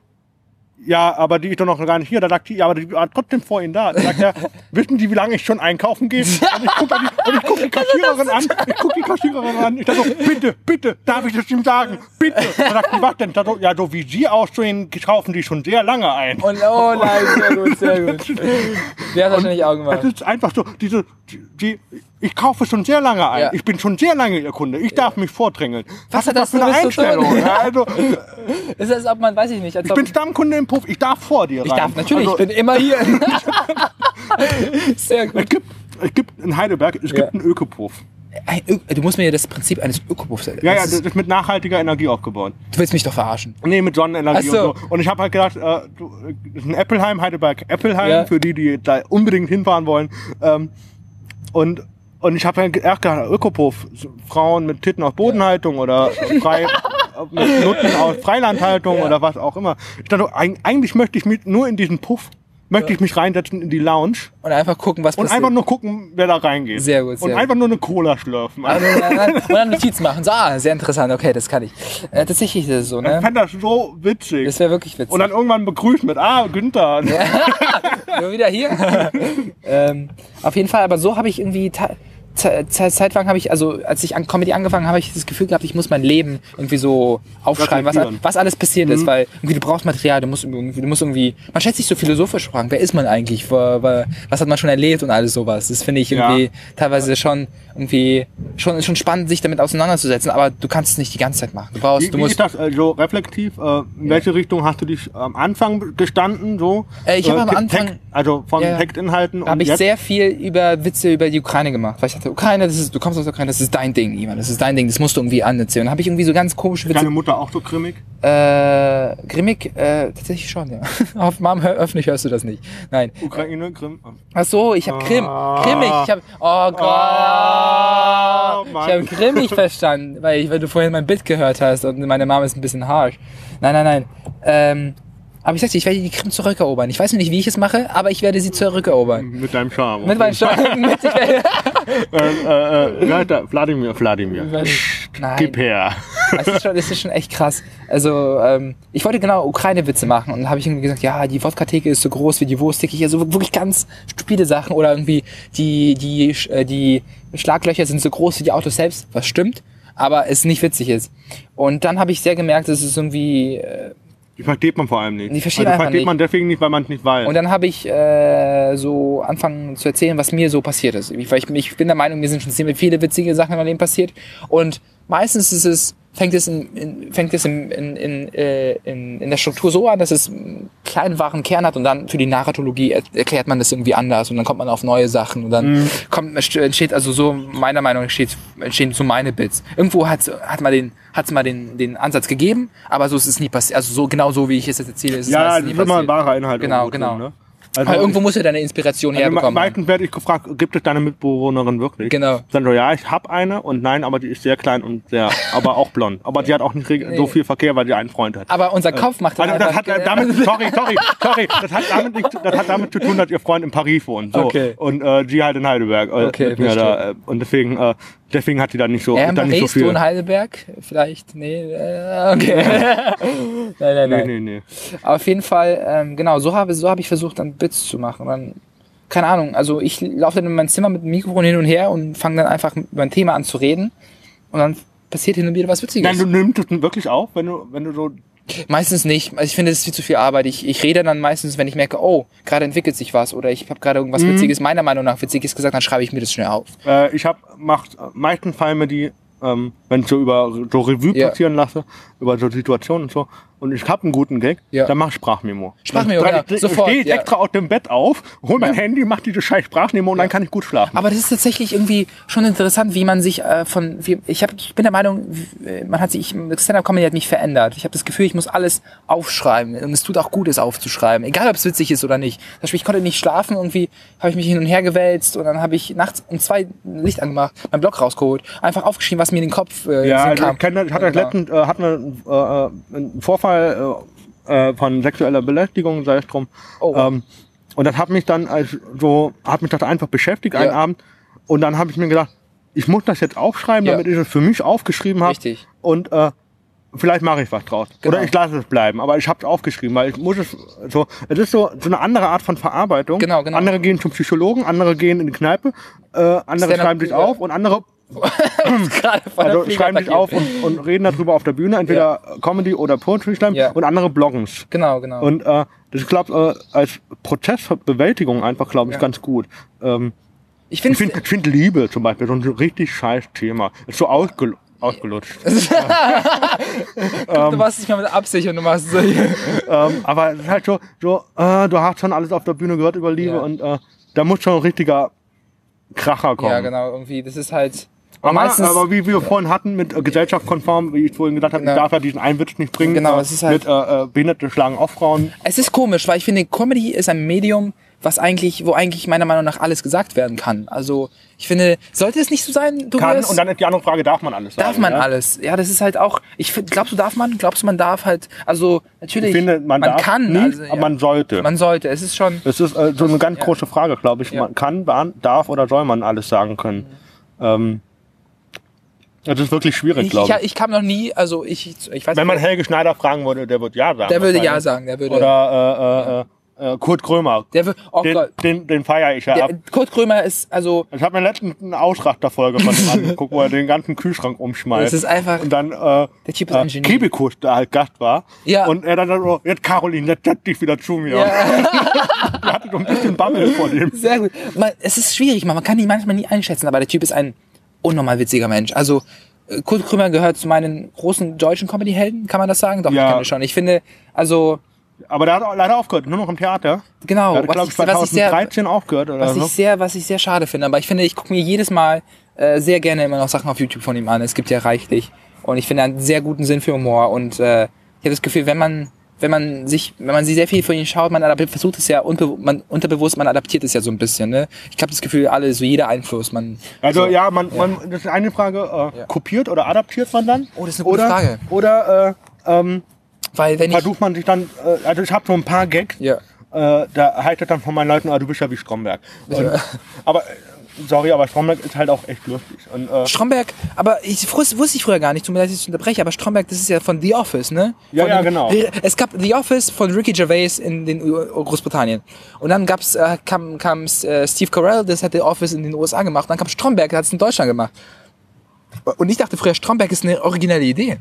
ja, aber die ist doch noch gar nicht hier. Da sagt die, ja, aber die war trotzdem vor Ihnen da. Da sagt er, wissen Sie, wie lange ich schon einkaufen gehe? Und ich gucke die, ich guck die Kassiererin an. Ich gucke die Kassiererin an. Ich sage so, bitte, bitte, darf ich das ihm sagen? Bitte. Dann sagt die, was denn? Da so, ja, so wie Sie aussehen, kaufen die schon sehr lange ein. Und oh nein, sehr gut, sehr gut. Der hat wahrscheinlich auch Es gemacht. ist einfach so, diese, die, die, ich kaufe schon sehr lange ein. Ja. Ich bin schon sehr lange Ihr Kunde. Ich darf mich vordrängeln. Was hat das für eine? Einstellung? Ja, also, Ist das, ob man, weiß ich nicht, ich bin Stammkunde im Puff. Ich darf vor dir rein. ich darf natürlich, Also, ich bin immer hier. Sehr gut. es gibt, es gibt in Heidelberg, es Ja. gibt einen Ökopuff. Ein Du musst mir das Prinzip eines Ökopuffs Ja, ja, das ist mit nachhaltiger Energie aufgebaut. Du willst mich doch verarschen. Nee, mit Sonnenenergie so. und so. Und ich habe halt gedacht, äh, du, das ist ein Appelheim, Heidelberg Appelheim, Ja. für die, die da unbedingt hinfahren wollen. Ähm, und, und ich habe halt erst gedacht, Ökopuff, Frauen mit Titten aus Bodenhaltung oder frei, mit Nutten aus Freilandhaltung Ja. oder was auch immer. Ich dachte, eig- eigentlich möchte ich mich nur in diesen Puff, möchte ich mich reinsetzen in die Lounge Und einfach gucken, was und passiert. einfach nur gucken, wer da reingeht. Sehr gut, Und sehr einfach nur eine Cola schlürfen. und dann, und dann Notiz machen. So, ah, sehr interessant, okay, das kann ich. Äh, tatsächlich ist es so, Ich ne? fand das so witzig. Das wäre wirklich witzig. und dann irgendwann begrüßt mit, ah, Günther. Nur wieder hier. ähm, auf jeden Fall, aber so habe ich irgendwie zeitlang habe ich, also als ich an Comedy angefangen habe, ich das Gefühl gehabt, ich muss mein Leben irgendwie so aufschreiben, was, was alles passiert ist, weil irgendwie du brauchst Material, du musst irgendwie, du musst irgendwie, man stellt sich so philosophisch fragen, wer ist man eigentlich, Wa- wa- was hat man schon erlebt und alles sowas. Das finde ich irgendwie Ja. teilweise schon irgendwie schon schon spannend, sich damit auseinanderzusetzen, aber du kannst es nicht die ganze Zeit machen. Du brauchst, Wie, du wie musst ist das äh, so reflektiv? Äh, in welche Richtung hast du dich am Anfang gestanden? So? Äh, ich hab am Te- Anfang- Text- also von Ja. Textinhalten und habe ich jetzt? sehr viel über Witze über die Ukraine gemacht. Weil ich dachte, Ukraine, das ist, du kommst aus der Ukraine, das ist dein Ding, Ivan, das ist dein Ding, das musst du irgendwie anerzählen. Dann habe ich irgendwie so ganz komische Witze. Deine Mutter auch so grimmig? Äh, grimmig, äh, tatsächlich schon, ja. Auf Mom, öffentlich hörst du das nicht. Nein. Ukraine, Grimm? Ach so, ich habe. Ah. Grimmig, ich habe, oh Gott. Oh, ich habe grimmig verstanden, weil, ich, weil du vorhin mein Bild gehört hast und meine Mama ist ein bisschen harsh. Nein, nein, nein. Ähm, aber ich sagte, ich werde die Krim zurückerobern. Ich weiß noch nicht, wie ich es mache, aber ich werde sie zurückerobern. Mit deinem Charme. Mit meinen Schaden. mit, ich werde, äh, äh, äh, Leute, Wladimir, Wladimir. Nein. Gib her. Das ist schon, das ist schon echt krass. Also, ähm, ich wollte genau Ukraine-Witze machen und habe ich irgendwie gesagt, ja, die Wodka-Theke ist so groß wie die Wursttheke. Also wirklich ganz stupide Sachen oder irgendwie die, die, äh, die Schlaglöcher sind so groß wie die Autos selbst, was stimmt, aber es nicht witzig ist. Und dann habe ich sehr gemerkt, dass es irgendwie, äh, Die versteht man vor allem nicht. Die versteht also versteht man deswegen nicht, weil man es nicht weiß. und dann habe ich äh, so angefangen zu erzählen, was mir so passiert ist. Ich, weil ich, ich bin der Meinung, mir sind schon ziemlich viele witzige Sachen in meinem Leben passiert. Und meistens ist es, fängt es in, in, fängt es in, in, in, äh, in, in der Struktur so an, dass es einen kleinen wahren Kern hat und dann für die Narratologie er, erklärt man das irgendwie anders und dann kommt man auf neue Sachen und dann Mhm. kommt, entsteht, also so meiner Meinung nach entsteht, entstehen so meine Bits. Irgendwo hat hat man den hat's mal den, den Ansatz gegeben, aber so ist es nie passiert. Also so genau so wie ich es jetzt erzähle, ist es ja, meistens das nie ist immer ein passiert. wahrer Inhalt. Genau, genau. Drin, ne? Also Weil irgendwo muss ja deine Inspiration Also me- herbekommen. meistens werde ich gefragt, gibt es deine Mitbewohnerin wirklich? Genau. Dann so, ja, ich habe eine und nein, aber die ist sehr klein und sehr, aber auch blond. Aber die hat auch nicht so viel Verkehr, weil sie einen Freund hat. Aber unser Kopf macht dann Also das hat damit, sorry, sorry, sorry, das hat damit, nicht, das hat damit zu tun, dass ihr Freund in Paris wohnt. So. Okay. Und äh, sie halt in Heidelberg. Äh, Okay, verstehe. da, äh, und deswegen, äh, deswegen hat sie da nicht so, in dann nicht so Paris, du viel. in Heidelberg? Vielleicht? Nee, äh, okay. nein, nein, Nee, nein. nee, nee. Auf jeden Fall, ähm, genau, so habe so hab ich versucht, dann Bits zu machen. Dann, keine Ahnung, also ich laufe dann in mein Zimmer mit dem Mikrofon hin und her und fange dann einfach über ein Thema an zu reden. Und dann passiert hin und wieder was Witziges. Nein, du nimmst es wirklich auf, wenn du, wenn du so, Meistens nicht. Also ich finde, das ist viel zu viel Arbeit. Ich, ich rede dann meistens, wenn ich merke, oh, gerade entwickelt sich was oder ich habe gerade irgendwas Mhm. Witziges, meiner Meinung nach Witziges gesagt, dann schreibe ich mir das schnell auf. äh, ich habe, macht, meistens fallen mir die, ähm, wenn ich so über so Revue Ja. passieren lasse, über so Situationen und so, und ich habe einen guten Gag, Ja. dann mach ich Sprachmemo. Sprachmemo, dann, genau, ich, sofort, stehe ich ja. extra aus dem Bett auf, hol mein Ja. Handy, mach diese scheiß Sprachmemo und dann kann ich gut schlafen. Aber das ist tatsächlich irgendwie schon interessant, wie man sich äh, von, wie, ich, hab, ich bin der Meinung, w- man hat sich, Stand-Up-Comedy hat mich verändert. Ich habe das Gefühl, ich muss alles aufschreiben und es tut auch gut, es aufzuschreiben, egal ob es witzig ist oder nicht. Zum Beispiel, ich konnte nicht schlafen, irgendwie habe ich mich hin und her gewälzt und dann habe ich nachts um zwei Licht angemacht, mein Blog rausgeholt, einfach aufgeschrieben, was mir in den Kopf äh, Ja, also kam. ich kenne das, ich hatte Genau. letztens, äh, hatten wir äh, einen Vorfall äh, äh, von sexueller Belästigung, sei es drum. Oh. Ähm, und das hat mich dann als so, hat mich das einfach beschäftigt einen Ja. Abend. Und dann habe ich mir gedacht, ich muss das jetzt aufschreiben, Ja. damit ich es für mich aufgeschrieben habe. Richtig. Und äh, vielleicht mache ich was draus. Genau. Oder ich lasse es bleiben. Aber ich habe es aufgeschrieben, weil ich muss es so. Es ist so, so eine andere Art von Verarbeitung. Genau, genau. Andere gehen zum Psychologen, andere gehen in die Kneipe, äh, andere schreiben sich auf und andere also schreiben sich auf und, und reden darüber auf der Bühne, entweder Comedy oder Poetry Slam Ja. und andere bloggen's. Genau, genau. Und äh, das ist, glaube äh, als Prozessbewältigung einfach, glaube ich, Ja. ganz gut. Ähm, ich finde ich find Liebe zum Beispiel so ein richtig scheiß Thema. Ist so ausgel ausgelutscht. du machst nicht mal mit Absicht und du machst so ähm, aber es ist halt so, so äh, du hast schon alles auf der Bühne gehört über Liebe Ja. und äh, da muss schon ein richtiger Kracher kommen. Ja, genau, irgendwie. Das ist halt. Aber, meistens, aber wie wir vorhin hatten, mit äh, gesellschaftskonform, wie ich vorhin gesagt habe, ich darf ja diesen Einwitz nicht bringen. Genau, äh, es ist halt- mit äh, äh, Behinderte schlagen auf Frauen. es ist komisch, weil ich finde, Comedy ist ein Medium, was eigentlich, wo eigentlich meiner Meinung nach alles gesagt werden kann. Also, ich finde, sollte es nicht so sein, du Kann, und dann ist die andere Frage, darf man alles sagen? Darf man ja? alles? Ja, das ist halt auch. Ich find, glaubst du, darf man? Glaubst du, man darf halt? Also natürlich. Ich finde, man, darf kann, nie, also, aber man sollte. Man sollte. Es ist schon. Das ist äh, so eine ganz große Frage, glaube ich. Man kann, man darf oder soll man alles sagen können. Ähm, das ist wirklich schwierig, Ich, glaube ich, ich. ich kam noch nie. Also ich, ich weiß. Wenn man nicht, Helge Schneider fragen würde, der würde ja sagen. der würde ja sagen. Der würde. Oder äh, äh, äh, Kurt Krömer. der würde. Oh den, Gott. den, den feiere ich ja ab. Der, Kurt Krömer ist also. Ich habe mir letztens eine Ausrachterfolge von ihm angeguckt, wo er den ganzen Kühlschrank umschmeißt. Das ist einfach- Und dann äh, Der Typ ist ein äh, Genie. Kibikus, der halt Gast war. Ja. Und er dann so, jetzt Caroline, jetzt setz dich wieder zu mir. Der hatte so ein bisschen Bammel vor dem. Sehr gut. Man, es ist schwierig, man, man kann ihn manchmal nie einschätzen, aber der Typ ist ein unnormal witziger Mensch. Also äh, Kurt Krömer gehört zu meinen großen deutschen Comedy-Helden, kann man das sagen? Doch, Ja. ich kann schon. Ich finde, also Aber der hat auch leider aufgehört, nur noch im Theater. genau, Der hat, was ich, ich, was ich sehr, 2013 aufgehört oder was so. ich sehr, was ich sehr schade finde. Aber ich finde, ich gucke mir jedes Mal äh, sehr gerne immer noch Sachen auf YouTube von ihm an. Es gibt ja reichlich. Und ich finde, er hat einen sehr guten Sinn für Humor. Und äh, ich habe das Gefühl, wenn man, wenn man sich, wenn man sich sehr viel von ihm schaut, man adaptiert, versucht es ja unbe man, unterbewusst, man adaptiert es ja so ein bisschen. Ne? Ich habe das Gefühl, alle, so jeder Einfluss, man. Also so, ja, man, man, das ist eine Frage, äh, Ja. kopiert oder adaptiert man dann? Oh, das ist eine gute oder, Frage. Oder äh, ähm, Weil wenn ich. versucht man sich dann, äh, also ich habe so ein paar Gags, Ja. äh, da heißt es dann von meinen Leuten, ah, du bist ja wie Stromberg. Und, aber, äh, sorry, aber Stromberg ist halt auch echt lustig. Und, äh, Stromberg, aber ich wusste, ich früher gar nicht, tut mir leid, dass ich unterbreche, aber Stromberg, das ist ja von The Office, ne? Ja, von ja, den- genau. Es gab The Office von Ricky Gervais in den Großbritannien. Und dann gab's, äh, kam, kam äh, Steve Carell, das hat The Office in den USA gemacht. Und dann kam Stromberg, der hat es in Deutschland gemacht. Und ich dachte früher, Stromberg ist eine originelle Idee.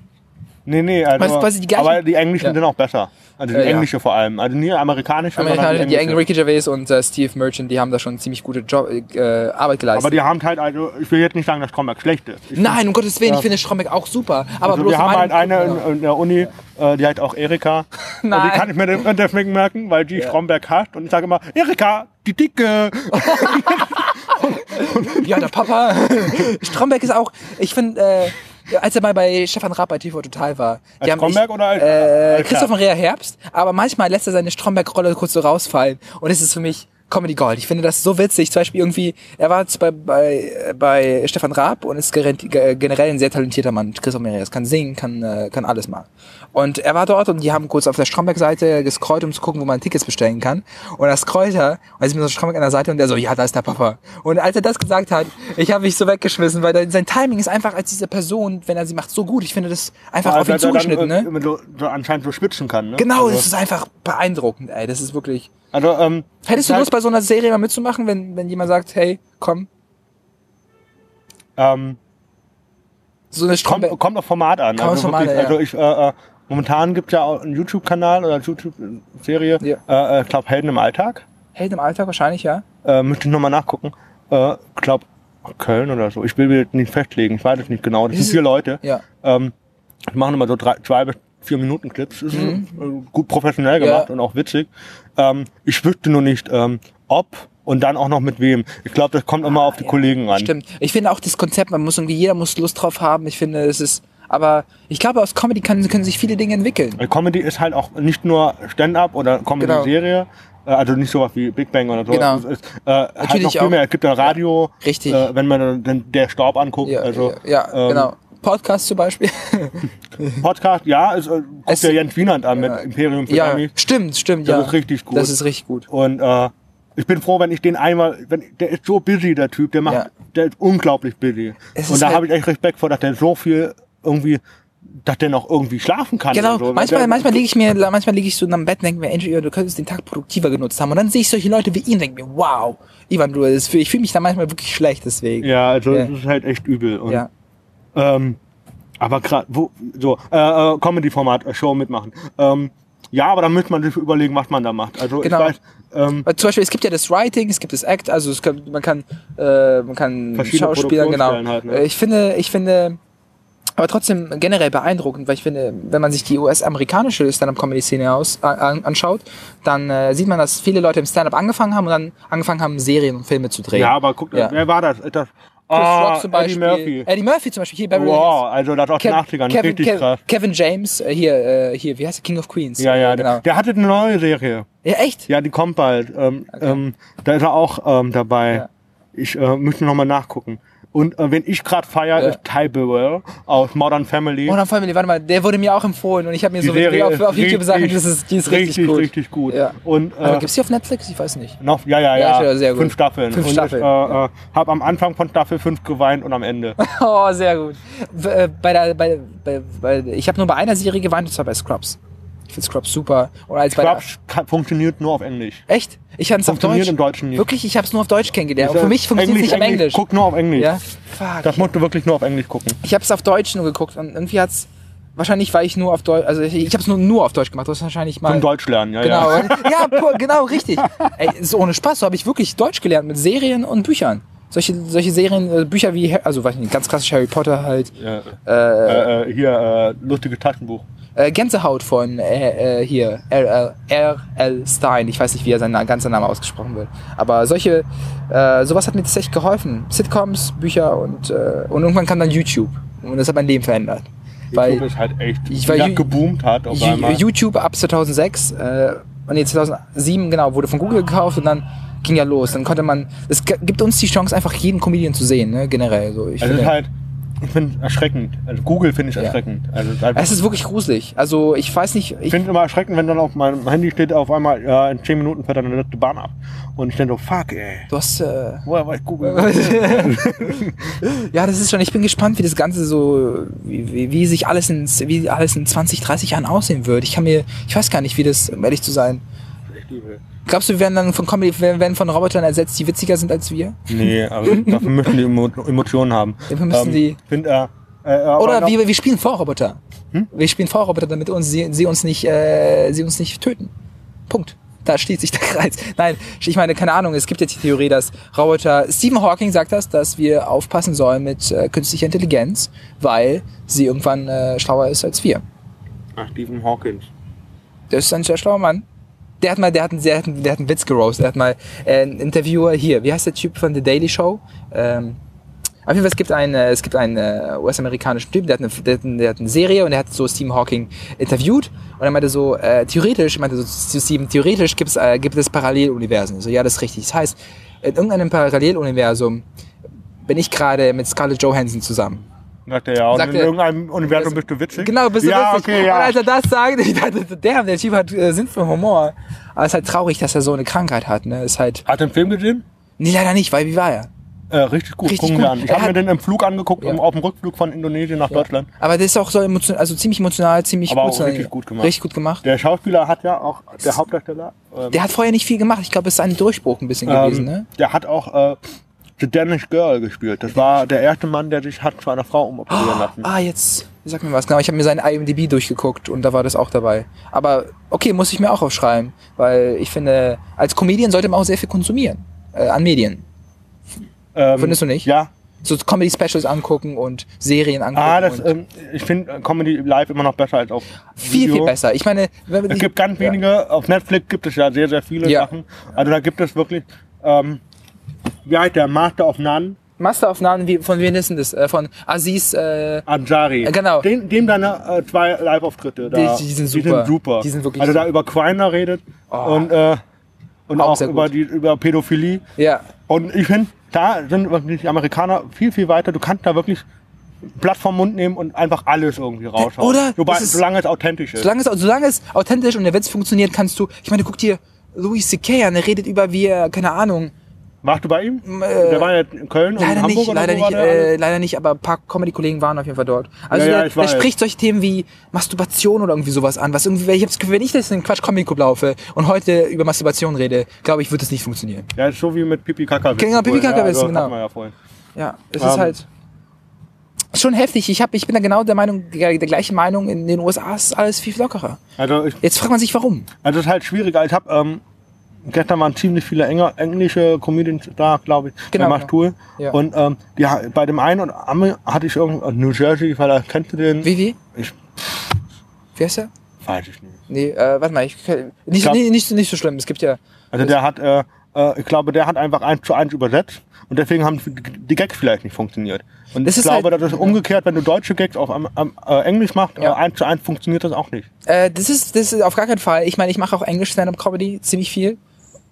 nee, nee, also, Weißt quasi die gleichen- aber die Englischen Ja. sind auch besser. Also die Äh, ja. englische vor allem. Also nie amerikanische, Amerikaner, sondern die die Eng englische. Ricky Gervais und äh, Steve Merchant, die haben da schon ziemlich gute Job, äh, Arbeit geleistet. Aber die haben halt, also ich will jetzt nicht sagen, dass Stromberg schlecht ist. Ich Nein, um Gottes Willen, ich finde Stromberg auch super. Aber Also wir haben halt eine in, in der Uni, äh, die heißt auch Erika. Und Nein. die kann ich mir den- deswegen merken, weil die Stromberg hasst. Und ich sage immer, Erika, die Dicke. Ja, der Papa. Stromberg ist auch, ich finde, äh, als er mal bei Stefan Raab bei TV Total war. Als Stromberg oder als- äh, als Christoph Maria Herbst, aber manchmal lässt er seine Stromberg-Rolle kurz so rausfallen. Und es ist für mich Comedy Gold. Ich finde das so witzig. Zum Beispiel irgendwie, er war jetzt bei, bei, bei Stefan Raab und ist generell ein sehr talentierter Mann. Christoph Maria kann singen, kann, äh, kann alles mal. Und er war dort und die haben kurz auf der Stromberg-Seite gescrollt, um zu gucken, wo man Tickets bestellen kann. Und er scrollt er, und ist mit so Stromberg an der Seite und der so, ja, da ist der Papa. Und als er das gesagt hat, ich habe mich so weggeschmissen, weil sein Timing ist einfach als diese Person, wenn er sie macht, so gut. Ich finde das einfach auf ihn zugeschnitten, dann, ne? So, so anscheinend so schwitzen kann. Ne? Genau, also, das ist einfach beeindruckend, ey. Das ist wirklich. Also ähm, Hättest du halt, Lust, bei so einer Serie mal mitzumachen, wenn, wenn jemand sagt, hey, komm, ähm, so eine Stromberg. kommt, kommt auf Format an. Kommt also, Format, wirklich, ja. also ich, äh, äh, momentan gibt es ja auch einen YouTube-Kanal oder eine YouTube-Serie, Ja. äh, ich glaube Helden im Alltag. Held im Alltag wahrscheinlich, ja. Äh, müsste ich nochmal nachgucken. Äh, ich glaube Köln oder so. Ich will mir nicht festlegen, ich weiß es nicht genau. Das sind vier Leute. Ja. Ähm, die machen immer so drei, zwei bis vier Minuten Clips. Das ist äh, gut professionell Mhm. Ja. gemacht und auch witzig. Ähm, ich wüsste nur nicht, ähm, ob und dann auch noch mit wem. Ich glaube, das kommt immer auf die Ja, Kollegen an. Stimmt. Ich finde auch das Konzept, man muss irgendwie, jeder muss Lust drauf haben. Ich finde, es ist, aber ich glaube, aus Comedy kann, können sich viele Dinge entwickeln. Comedy ist halt auch nicht nur Stand-up oder Comedy-Serie. äh, Also nicht sowas wie Big Bang oder so. Genau. Es ist, äh, halt Natürlich noch viel auch. mehr. Es gibt ja Radio, Richtig. Äh, wenn man dann der Staub anguckt. Ja, also, ja, ähm, genau. Podcast zum Beispiel. Podcast, ja, ist, äh, guckt Es- der Jens Wienand an Ja. mit Imperium für ja, stimmt, stimmt, Das ja. ist richtig gut. Das ist richtig gut. Und äh, ich bin froh, wenn ich den einmal, wenn der ist so busy, der Typ, der macht, Ja. der ist unglaublich busy. Es Und da halt- habe ich echt Respekt vor, dass der so viel irgendwie dass der noch irgendwie schlafen kann. Genau, so. manchmal, Der- manchmal liege ich mir, manchmal liege ich so am Bett und denke mir, Andrew, du könntest den Tag produktiver genutzt haben. Und dann sehe ich solche Leute wie ihn und denke mir, wow, Ivan, du, das, ich fühle mich da manchmal wirklich schlecht deswegen. Ja, also Ja. das ist halt echt übel. Und, ja. Ähm, aber gerade, wo, so, äh, äh, Comedy-Format, äh, Show mitmachen. Ähm, ja, aber da müsste man sich überlegen, was man da macht. Also Genau. ich weiß, ähm, Weil zum Beispiel, es gibt ja das Writing, es gibt das Act, also es kann, man kann, äh, man kann Schauspieler, genau. Halt, ne? Äh, Ich finde, ich finde, aber trotzdem generell beeindruckend, weil ich finde, wenn man sich die US-amerikanische Stand-up-Comedy-Szene aus, äh, an, anschaut, dann äh, sieht man, dass viele Leute im Stand-up angefangen haben und dann angefangen haben, Serien und Filme zu drehen. ja, aber guck, Ja. wer war das? das Chris ah, Rock zum Beispiel. Eddie Murphy. Eddie Murphy zum Beispiel hier Beverly Wow, also das aus den Hills. 80ern, Kevin, richtig Kevin, krass. Kevin James, äh, hier, äh, hier, wie heißt der? King of Queens. Ja, ja, genau. der, der hatte eine neue Serie. Ja, echt? Ja, die kommt bald. Ähm, ähm, da ist er auch ähm, dabei. Ja. Ich äh, müsste noch mal nachgucken. Und äh, wenn ich gerade feiere, Ja. ist Ty Burrell aus Modern Family. Modern Family, warte mal, der wurde mir auch empfohlen und ich habe mir die so Serie auf, auf YouTube gesagt, richtig, das ist, die ist richtig, richtig, gut. richtig gut. Ja. Und Aber äh, gibt's die auf Netflix? Ich weiß nicht. noch, ja, ja, Ja, ja, sehr gut. fünf Staffeln. Fünf und Staffeln, ich äh, äh, habe am Anfang von Staffel 5 geweint und am Ende. Oh, sehr gut. Äh, Bei der, bei, bei, bei, ich habe nur bei einer Serie geweint, und zwar bei Scrubs. Ich finde Scrubs super. Und als der, Scrubs kann- funktioniert nur auf Englisch. echt? Ich fand es auf Funktioniert Deutsch. im Deutschen nicht. Wirklich, ich habe es nur auf Deutsch kennengelernt. Und für mich funktioniert es nicht auf Englisch. Guck nur auf Englisch. Ja? Fuck. Das musst du wirklich nur auf Englisch gucken. Ich habe es auf Deutsch nur geguckt und irgendwie hat's wahrscheinlich weil ich nur auf Deutsch, also ich, ich habe es nur, nur auf Deutsch gemacht. Du hast wahrscheinlich mal Zum Deutsch lernen, ja, Genau, ja. ja, genau, richtig. Ey, ist ohne Spaß, so habe ich wirklich Deutsch gelernt mit Serien und Büchern. Solche, solche Serien, äh, Bücher wie, also weiß ich nicht, ganz klassisch Harry Potter halt. ja. Äh, Äh, äh, hier, äh, lustiges Taschenbuch. äh, Gänsehaut von hier, R.L. Stein. Ich weiß nicht, wie er sein ganzer Name ausgesprochen wird. Aber solche, sowas hat mir tatsächlich geholfen. Sitcoms, Bücher und, und irgendwann kam dann YouTube. Und das hat mein Leben verändert. Weil YouTube ist halt echt, ich Ju- geboomt hat auf einmal. YouTube ab 2006, äh, nee, 2007, genau, wurde von Google gekauft und dann ging ja los. Dann konnte man, es gibt uns die Chance, einfach jeden Comedian zu sehen, ne, generell. So, ich Also finde, ist halt, ich finde erschreckend. Also Google finde ich Ja. erschreckend. Also es ist einfach, es ist wirklich gruselig. Also ich weiß nicht, ich ich, finde immer erschreckend, wenn dann auf meinem Handy steht auf einmal, ja, in 10 Minuten fährt dann eine letzte Bahn ab. Und ich denke so, fuck ey. du hast, äh, Woher weiß Google? ja, das ist schon, ich bin gespannt, wie das Ganze so, wie, wie, wie sich alles in, wie alles in 20, 30 Jahren aussehen wird. Ich kann mir, ich weiß gar nicht, wie das, um ehrlich zu sein. Glaubst du, wir werden dann von Comedy, wir werden von Robotern ersetzt, die witziger sind als wir? nee, aber dafür müssen die Emo Emotionen haben. Dafür müssen die- Find, äh, äh, aber Oder wir, wir spielen Vorroboter. Hm? Wir spielen Vorroboter, damit uns, sie, sie, uns nicht, äh, sie uns nicht töten. Punkt. Da steht sich der Kreis. Nein, ich meine, keine Ahnung, es gibt jetzt die Theorie, dass Roboter, Stephen Hawking sagt das, dass wir aufpassen sollen mit äh, künstlicher Intelligenz, weil sie irgendwann äh, schlauer ist als wir. Ach, Stephen Hawkins. Der ist ein sehr schlauer Mann. Der hat mal, der hat, einen- der hat, einen- der hat einen Witz geroastet. Der hat mal äh, einen Interviewer hier. Wie heißt der Typ von The Daily Show? Ähm, auf jeden Fall, es gibt einen, äh, es gibt einen äh, US-amerikanischen Typ, der hat, eine, der, der hat eine Serie und der hat so Stephen Hawking interviewt und er meinte so, äh, theoretisch, er meinte so Stephen, theoretisch gibt's, äh, gibt es Paralleluniversen. So, ja, das ist richtig. Das heißt, in irgendeinem Paralleluniversum bin ich gerade mit Scarlett Johansson zusammen. Sagt er ja. Und Sagt in er- irgendeinem Universum bist du witzig? Genau, bist du ja, witzig. okay, Und ja. als er das sagt, ich dachte, der, der Typ hat äh, Sinn für Humor. Aber es ist halt traurig, dass er so eine Krankheit hat. Ne? Ist halt. Hat er den Film gesehen? Nee, leider nicht, weil wie war er? Äh, richtig gut, Richtig gucken gut. wir an. Ich habe mir den im Flug angeguckt, Ja. um, auf dem Rückflug von Indonesien nach Deutschland. Aber der ist auch so emotional, also ziemlich emotional, ziemlich Aber gut. auch richtig gut gemacht. Richtig gut gemacht. Der Schauspieler hat ja auch, der Hauptdarsteller, ähm, Der hat vorher nicht viel gemacht. Ich glaube, es ist ein Durchbruch ein bisschen gewesen. ähm, Ne? der hat auch äh, The Danish Girl gespielt. Das war der erste Mann, der sich hat zu einer Frau umoperieren lassen. Ah, jetzt sag mir was. Genau, ich habe mir seinen IMDb durchgeguckt und da war das auch dabei. Aber okay, muss ich mir auch aufschreiben, weil ich finde, als Comedian sollte man auch sehr viel konsumieren äh, an Medien. Ähm, Findest du nicht? Ja. So Comedy-Specials angucken und Serien angucken. Ah, das, ähm, ich finde Comedy live immer noch besser als auf viel, Video. viel besser. Ich meine, wenn Es gibt ganz wenige, auf Netflix gibt es ja sehr, sehr viele Ja. Sachen. Also da gibt es wirklich, ähm, wie heißt der, Master of None, Masteraufnahmen, wie, von wem ist denn das? Äh, von Aziz, äh, Ansari. Äh, genau. Dem, dem deine äh, zwei Live-Auftritte. Die- die sind Die super. sind super. Die sind wirklich Also da über Quiner redet Oh. und, äh, und Auch auch über, die, über Pädophilie. ja. Und ich finde, da sind die Amerikaner viel, viel weiter. Du kannst da wirklich Blatt vom Mund nehmen und einfach alles irgendwie raushauen. Oder? Wobei, ist- solange es authentisch ist. Solange es, solange es authentisch und der Witz funktioniert, kannst du, ich meine, guck dir Louis C.K. an, der redet über wie keine Ahnung, Warst du bei ihm? äh, der war ja in Köln und Leider Hamburg nicht, oder leider nicht, war der? äh, leider nicht, aber ein paar Comedy-Kollegen waren auf jeden Fall dort. Also Ja, ja, der, spricht solche Themen wie Masturbation oder irgendwie sowas an, was irgendwie, ich hab's Gefühl, wenn ich das in Quatsch Comedy Club laufe und heute über Masturbation rede, glaube ich, wird das nicht funktionieren. ja, so wie mit Pipi Kaka. Genau, Pipi Kaka Witze, genau. Hatten wir ja. Ja, es ist Ähm. halt schon heftig. Ich hab, ich bin da genau der Meinung, der, der gleichen Meinung, in den USA ist alles viel lockerer. Also, ich, Jetzt fragt man sich, warum. also es ist halt schwieriger. Ich habe ähm, gestern waren ziemlich viele englische Comedians da, glaube ich, Genau, bei Machtool. Ja. Und ähm, die, bei dem einen und Ami hatte ich irgendwie New Jersey, weil da kennst du den? Wie, wie? Ich Wie heißt der? weiß ich nicht. Nee, äh, warte mal, ich, nicht, glaub- nicht, so- nicht so schlimm. Es gibt ja, Also der hat, äh, äh, ich glaube, der hat einfach eins zu eins übersetzt und deswegen haben die Gags vielleicht nicht funktioniert. Und Das ich glaube, halt- das ist umgekehrt, wenn du deutsche Gags auf am, am, äh, Englisch machst, Ja. äh, eins zu eins funktioniert das auch nicht. Äh, das ist das ist auf gar keinen Fall. Ich meine, ich mache auch Englisch Stand-up Comedy ziemlich viel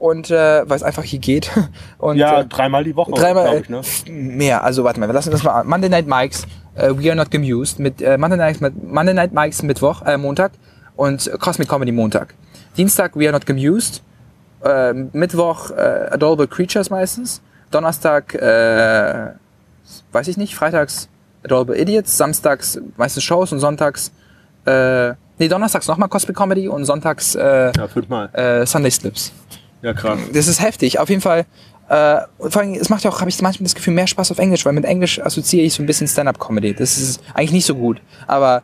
und äh, weil es einfach hier geht und Ja, äh, dreimal die Woche, dreimal äh, ich, ne? mehr. Also warte mal, wir lassen das mal an. Monday Night Mikes, äh, We Are Not Gemused mit äh, Monday Night mit Monday Night Mikes Mittwoch, äh, Montag und Cosmic Comedy Montag. Dienstag We Are Not Gemused, äh, Mittwoch äh, Adorable Creatures meistens, Donnerstag äh, weiß ich nicht, freitags Adorable Idiots, samstags meistens Shows und sonntags äh, nee, donnerstags nochmal Cosmic Comedy und sonntags äh, Ja, fünfmal. äh, Sunday Slips. Ja, krass. Das ist heftig. Auf jeden Fall. Äh, und vor allem, es macht ja auch, habe ich manchmal das Gefühl, mehr Spaß auf Englisch, weil mit Englisch assoziiere ich so ein bisschen Stand-up-Comedy. Das ist eigentlich nicht so gut. Aber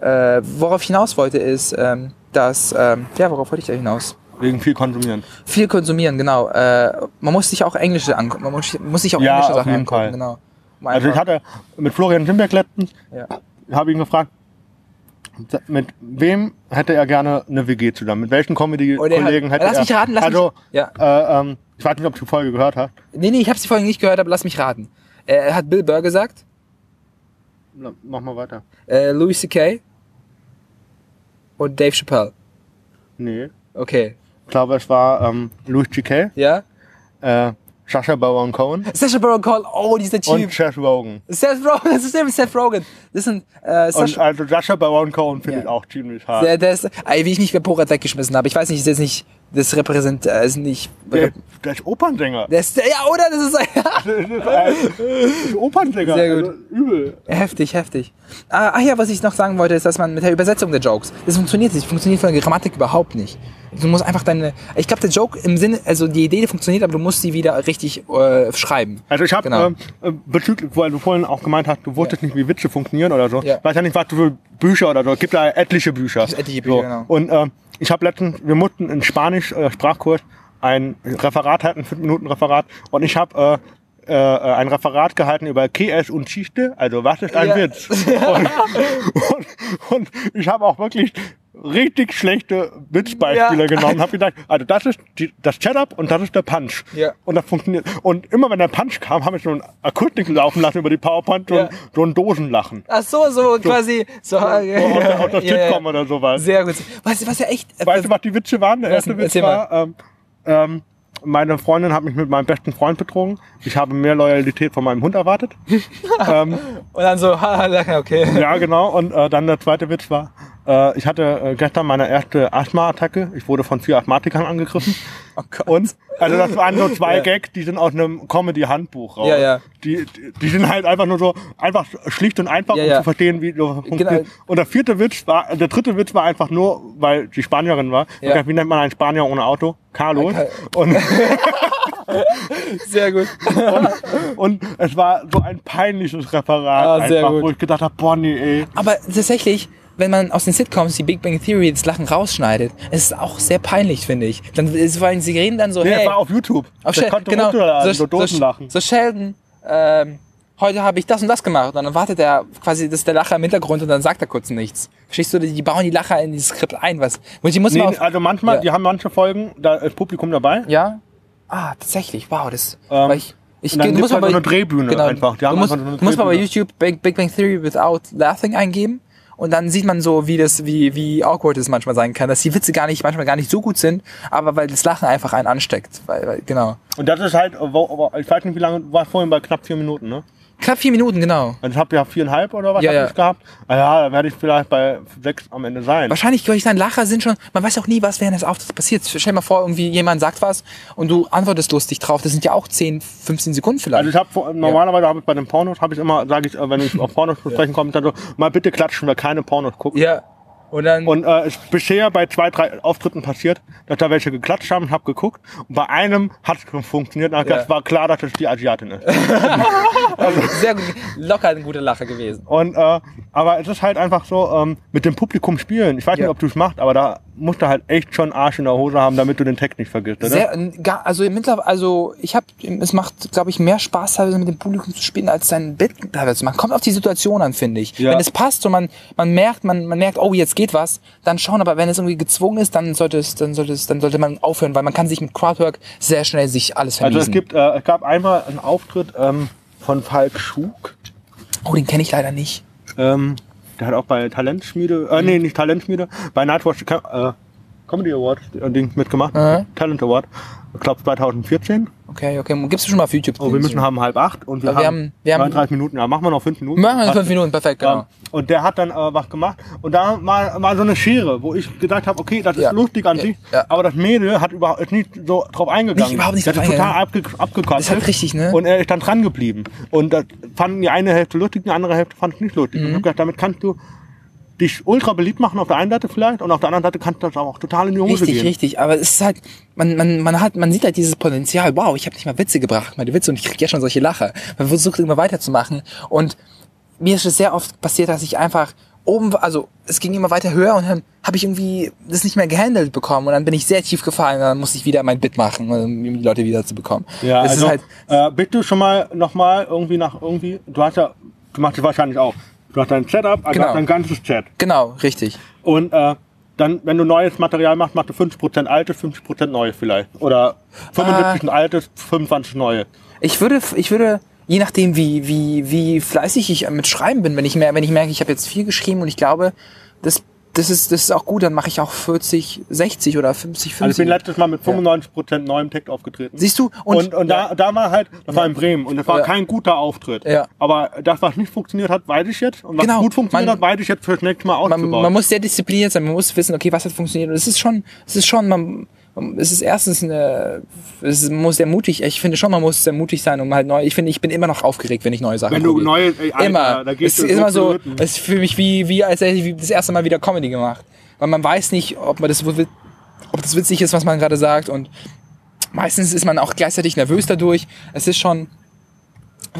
äh, worauf ich hinaus wollte, ist, ähm, dass, ähm, ja, worauf wollte ich da hinaus? Wegen viel konsumieren. Viel konsumieren, genau. Äh, man muss sich auch englische angucken. Man muss, muss sich auch Ja, englische Sachen angucken, Fall. genau. Um Also ich hatte mit Florian Simberg letztens, ja. habe ihn gefragt, mit wem hätte er gerne eine WG zusammen? Mit welchen Oh, Comedy-Kollegen hat- hätte lass er? mich raten, lass also, mich- ja. äh, ähm, ich weiß nicht, ob du die Folge gehört hast. Nee, nee, ich habe die Folge nicht gehört, aber lass mich raten. Äh, Er hat Bill Burr gesagt, Mach mal weiter. äh, Louis C.K. und Dave Chappelle. Nee. Okay. Ich glaube, es war ähm, Louis G.K., Ja? äh, Sasha Baron Cohen Sacha Baron Cohen, oh, dieser Typ. und Seth Rogen. Seth Rogen, das ist der mit Seth Rogen. Das sind, äh, Und Sacha, also Sasha Baron Cohen finde Ja. auch ziemlich hart. der, der ist, ey, wie ich mich bei Porat weggeschmissen habe. Ich weiß nicht, ist jetzt nicht, das repräsent, äh, ist nicht, der, der ist Opernsänger. der ist, ja, oder? Das ist, Das ist, äh, das ist Opernsänger. Sehr gut. Also, übel. heftig, heftig. Ah, ach ja, was ich noch sagen wollte, ist, dass man mit der Übersetzung der Jokes, das funktioniert nicht, funktioniert von der Grammatik überhaupt nicht. Du musst einfach deine, ich glaube, der Joke im Sinne, also die Idee funktioniert, aber du musst sie wieder richtig äh, schreiben. Also ich habe Genau. ähm, äh, bezüglich, weil du vorhin auch gemeint hast, du wusstest nicht, wie Witze funktionieren oder so. Ja. Weiß ja nicht, was du für Bücher oder so. Es gibt da etliche Bücher. etliche Bücher, so. genau. Und ähm, ich habe letztens, wir mussten in Spanisch äh, Sprachkurs ein Referat halten, fünf Minuten Referat, und ich habe äh, äh, ein Referat gehalten über ¿Qué es un chiste? Also was ist ein Ja. Witz? Und, und, und ich habe auch wirklich richtig schlechte Witzbeispiele Ja. genommen. Habe gedacht, also das ist die, das Setup und das ist der Punch. Ja. Und das funktioniert. Und immer wenn der Punch kam, habe ich so ein Akustik laufen lassen über die PowerPoint, so, Ja. ein, so ein Dosenlachen. Ach so, so, quasi, so, So aus, der- aus der Ja, ja. Sitcom oder sowas. Sehr gut. Was, was ja echt, äh, Weißt du, was die Witze waren? Der erste? Witz war, ähm, ähm, meine Freundin hat mich mit meinem besten Freund betrogen. Ich habe mehr Loyalität von meinem Hund erwartet. ähm, und dann so, haha, okay. ja, genau. Und äh, dann der zweite Witz war, ich hatte äh, gestern meine erste Asthma-Attacke. Ich wurde von vier Asthmatikern angegriffen. Oh Gott. Und, also das waren nur zwei Ja. Gags, die sind aus einem Comedy-Handbuch raus. Ja, ja. Die, die, die sind halt einfach nur so, einfach schlicht und einfach, Ja, um ja. zu verstehen, wie so funktioniert. Genau. Und der vierte Witz war, der dritte Witz war einfach nur, weil die Spanierin war. Ja. Wie nennt man einen Spanier ohne Auto? Carlos. Car- Und, Sehr gut. und es war so ein peinliches Referat, Ah, sehr einfach, gut. wo ich gedacht habe, boah, nee, ey. Aber tatsächlich, wenn man aus den Sitcoms die Big Bang Theory das Lachen rausschneidet, ist es auch sehr peinlich, finde ich. Dann ist, vor allem, sie reden dann so, Nee, hey, war auf YouTube. auf Shel- konnte genau, so, so, Dosenlachen. So, so Sheldon, ähm, heute habe ich das und das gemacht. Und dann wartet er quasi, das ist der Lacher im Hintergrund und dann sagt er kurz nichts. Verstehst du, die bauen die Lacher in dieses Skript ein, was. Und die muss Nee, man auf, also manchmal, Ja. die haben manche Folgen, da ist Publikum dabei. Ja? Ah, tatsächlich. Wow, das. Ähm, ich, ich, und dann musst halt mal so eine Drehbühne genau, einfach. Die Du musst, einfach so musst mal bei. YouTube Big, Big Bang Theory without laughing eingeben. Und dann sieht man so, wie das, wie, wie awkward es manchmal sein kann, dass die Witze gar nicht, manchmal gar nicht so gut sind, aber weil das Lachen einfach einen ansteckt. Weil, weil, genau. Und das ist halt, ich weiß nicht, wie lange, warst vorhin bei knapp vier Minuten, ne? Knapp vier Minuten, genau. Also ich habe ja viereinhalb oder was Ja, ja. ich gehabt. Ah ja, da werde ich vielleicht bei sechs am Ende sein. Wahrscheinlich, glaube ich, sein Lacher sind schon, man weiß auch nie, was während des Auftritts passiert. Stell dir mal vor, irgendwie jemand sagt was und du antwortest lustig drauf. Das sind ja auch 10, 15 Sekunden vielleicht. Also ich habe normalerweise habe ich bei den Pornos habe ich immer sage ich, äh, wenn ich auf Pornos zu sprechen komme, dann so mal bitte klatschen, wer keine Pornos guckt. ja. Und dann, Und äh, es ist bisher bei zwei, drei Auftritten passiert, dass da welche geklatscht haben, hab geguckt. Und bei einem hat es funktioniert. Und Ja. es war klar, dass es die Asiatin ist. sehr gut, locker ein guter Lacher gewesen. Und äh, aber es ist halt einfach so, ähm, mit dem Publikum spielen. Ich weiß Ja. nicht, ob du es machst, aber da musst du halt echt schon Arsch in der Hose haben, damit du den Text nicht vergisst, oder? Sehr, also mittlerweile, also ich habe, es macht, glaube ich, mehr Spaß teilweise mit dem Publikum zu spielen, als sein Bit teilweise machen. Kommt auf die Situation an, finde ich. Ja. Wenn es passt und man, man merkt, man, man merkt, oh, jetzt geht was, dann schauen. Aber wenn es irgendwie gezwungen ist, dann sollte es, dann sollte es, dann sollte man aufhören, weil man kann sich mit Crowdwork sehr schnell sich alles vermiesen. also es gibt, äh, es gab einmal einen Auftritt ähm, von Falk Schug. oh, den kenne ich leider nicht. Ähm, der hat auch bei Talentschmiede, äh, nee, nicht Talentschmiede, bei Nightwatch äh, Comedy Award äh, Ding mitgemacht. Mhm. Talent Award. Ich glaube 2014. Okay, okay. Gibt's schon mal auf YouTube? Oh, wir müssen haben halb acht und wir, Aber wir haben, haben- wir haben- 39 Minuten. Ja, machen wir noch fünf Minuten. Machen wir Passt. fünf Minuten, perfekt, genau. Und der hat dann äh, was gemacht. Und da war, war so eine Schere, wo ich gedacht habe, okay, das ist Ja. lustig an Ja. sich. Ja. Aber das Mädel hat überhaupt ist nicht so drauf eingegangen. Nicht, überhaupt nicht das drauf ist total abge. Das ist halt richtig, ne? Und er ist dann dran geblieben. Und das fanden die eine Hälfte lustig, die andere Hälfte fand es nicht lustig. Mhm. Und ich hab gedacht, damit kannst du dich ultra beliebt machen auf der einen Seite vielleicht und auf der anderen Seite kannst du das auch total in die Hose Richtig, gehen. richtig. Aber es ist halt, man, man, man hat, man sieht halt dieses Potenzial. Wow, ich habe nicht mal Witze gebracht, meine Witze und ich kriege ja schon solche Lacher. Man versucht immer weiterzumachen und mir ist es sehr oft passiert, dass ich einfach oben, also es ging immer weiter höher und dann habe ich irgendwie das nicht mehr gehandelt bekommen und dann bin ich sehr tief gefallen und dann musste ich wieder mein Bit machen, um die Leute wieder zu bekommen. Ja, das also, halt, äh, bitte schon mal nochmal irgendwie nach irgendwie, du hast ja, du machst es wahrscheinlich auch. Du hast dein Setup, also Genau. dein ganzes Chat. genau, richtig. Und äh, dann, wenn du neues Material machst, machst du 50% altes, 50% neues vielleicht. Oder 75 altes, 25 neue. Ich würde, ich würde, je nachdem, wie, wie, wie fleißig ich mit Schreiben bin, wenn ich, mer wenn ich merke, ich habe jetzt viel geschrieben und ich glaube, das, das, ist, das ist auch gut, dann mache ich auch 40, 60 oder 50, 50. Also ich bin letztes Mal mit 95% neuem Text aufgetreten. Siehst du? Und, Und, und, da, da war halt, das war in Bremen und das war Ja. kein guter Auftritt. Ja. Aber das, was nicht funktioniert hat, weiß ich jetzt. Und was Genau. gut funktioniert Man- hat, weiß ich jetzt fürs nächste Mal man, auszubauen. man muss sehr diszipliniert sein, man muss wissen, okay, was hat funktioniert. Und es ist schon, es ist schon, man, es ist erstens eine, es ist- muss sehr mutig, ich finde schon, man muss sehr mutig sein, um halt neu, ich finde, ich bin immer noch aufgeregt, wenn ich neue Sachen Wenn du probiere. neue, ey, Alter, immer. da es gehst ist du so immer so, es ist für mich wie, wie als hätte ich das erste Mal wieder Comedy gemacht. Weil man weiß nicht, ob man das, ob das witzig ist, was man gerade sagt und meistens ist man auch gleichzeitig nervös dadurch. Es ist schon,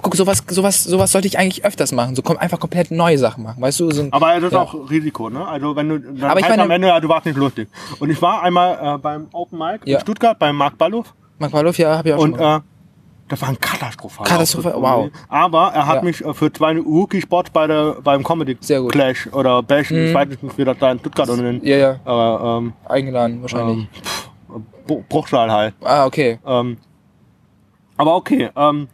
guck, sowas, sowas, sowas sollte ich eigentlich öfters machen. So einfach komplett neue Sachen machen, weißt du? So ein, Aber das ist Ja. auch Risiko, ne? Also wenn du dann Aber ich meine- am Ende, ja, du warst nicht lustig. Und ich war einmal äh, beim Open Mic Ja. in Stuttgart beim Marc Ballow Mark Waldorf, ja, habe ich auch und schon. mal. äh, das war ein katastrophal. Katastrophal, wow. Aber er hat Ja. mich äh, für zwei Rookie-Spots bei der, beim Comedy. Mhm. Clash oder Bash, ich weiß nicht, wie das da in Stuttgart und in ja, ja, äh, ähm, eingeladen wahrscheinlich. Bru- Bruchsal halt. ah, okay. Ähm, aber okay, ähm,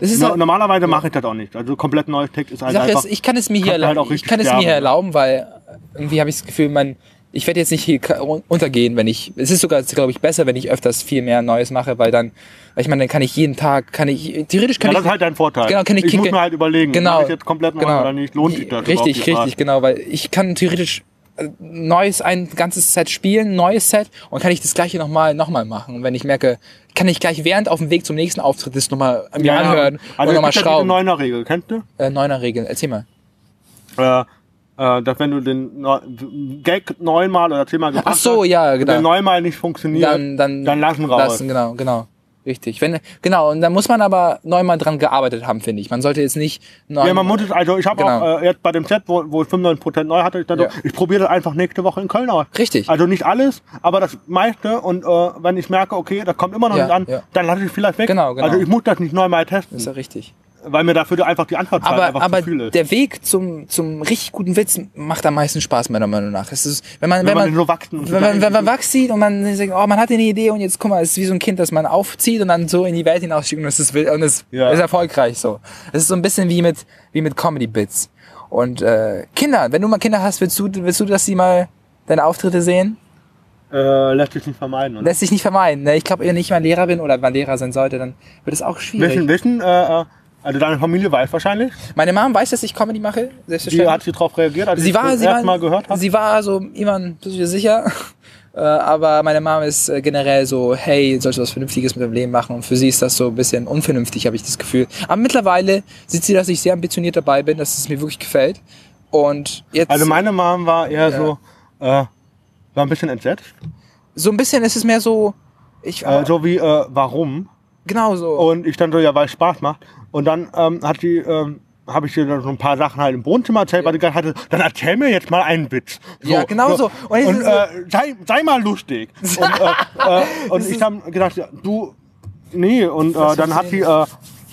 no, halt, normalerweise mache ich das auch nicht. Also komplett neues Text ist halt Sache einfach. ist, ich kann es mir hier, halt erla- auch ich kann es mir sterben, hier ne? erlauben, weil irgendwie habe ich das Gefühl, man, ich werde jetzt nicht hier untergehen, wenn ich, es ist sogar, glaube ich, besser, wenn ich öfters viel mehr Neues mache, weil dann, weil ich meine, dann kann ich jeden Tag, kann ich, theoretisch kann ja, ich, das ist halt dein Vorteil. Genau, kann ich ich muss mir halt überlegen, Genau. mache ich jetzt komplett neu genau. oder nicht, lohnt sich das Richtig, richtig, genau, weil ich kann theoretisch neues, ein ganzes Set spielen, neues Set und kann ich das gleiche nochmal, nochmal machen. Und wenn ich merke, kann ich gleich während auf dem Weg zum nächsten Auftritt das nochmal mir Ja, anhören also und nochmal schrauben. neuner Regel, kennst du? Äh, Neuner Regeln, erzähl mal. Äh, äh, dass wenn du den Gag neunmal oder zehnmal gebracht Ach so, hast ja, und genau. der neunmal nicht funktioniert, dann, dann, dann lassen raus. Lassen, genau, genau. Richtig. Wenn, genau, und da muss man aber neunmal dran gearbeitet haben, finde ich. Man sollte jetzt nicht neun, Ja, man muss es, also ich habe Genau. auch äh, jetzt bei dem Set, wo, wo ich 95% neu hatte, ich, dann Ja. ich probiere das einfach nächste Woche in Köln aus. Richtig. Also nicht alles, aber das meiste und äh, wenn ich merke, okay, das kommt immer noch Ja, nicht an, ja. dann lasse ich vielleicht weg. Genau, genau. Also ich muss das nicht neunmal testen, ist ja richtig. Weil mir dafür einfach die Antwortzeit Aber, einfach aber ist. der Weg zum, zum richtig guten Witz macht am meisten Spaß, meiner Meinung nach. Es ist, wenn man, wenn, Wenn man man, wachsen und wenn man, wenn man wachs sieht und man sagt, oh, man hat eine Idee und jetzt guck mal, es ist wie so ein Kind, das man aufzieht und dann so in die Welt hinausschickt und es ist, und es Ja. ist erfolgreich so. Es ist so ein bisschen wie mit, wie mit Comedy-Bits. Und, äh, Kinder, wenn du mal Kinder hast, willst du, willst du, dass sie mal deine Auftritte sehen? äh, lässt sich nicht vermeiden. Oder? Lässt sich nicht vermeiden. Ne? Ich glaube, wenn ich mal Lehrer bin oder mal Lehrer sein sollte, dann wird es auch schwierig. Wissen, wissen, äh, äh, Also deine Familie weiß wahrscheinlich. Meine Mom weiß, dass ich Comedy mache, Wie hat sie darauf reagiert, als sie war, das sie erste war, Mal gehört hat? sie war so, Ivan, bist du dir sicher? Äh, aber meine Mom ist äh, generell so, hey, sollst du was Vernünftiges mit deinem Leben machen? Und für sie ist das so ein bisschen unvernünftig, habe ich das Gefühl. Aber mittlerweile sieht sie, dass ich sehr ambitioniert dabei bin, dass es mir wirklich gefällt. Und jetzt, Also meine Mom war eher so, äh, war ein bisschen entsetzt. so ein bisschen ist es mehr so, ich, Äh, so wie, äh, warum? Genau so. Und ich dann so, ja, weil es Spaß macht. Und dann ähm, hat die, ähm, habe ich dir dann so ein paar Sachen halt im Wohnzimmer erzählt, weil die gesagt hatte, dann erzähl mir jetzt mal einen Witz. Ja, genau so. Und, Und so- äh, sei, sei mal lustig. Und, äh, äh, und ich habe gedacht, ja, du, nee. Und äh, dann hat sie, äh, da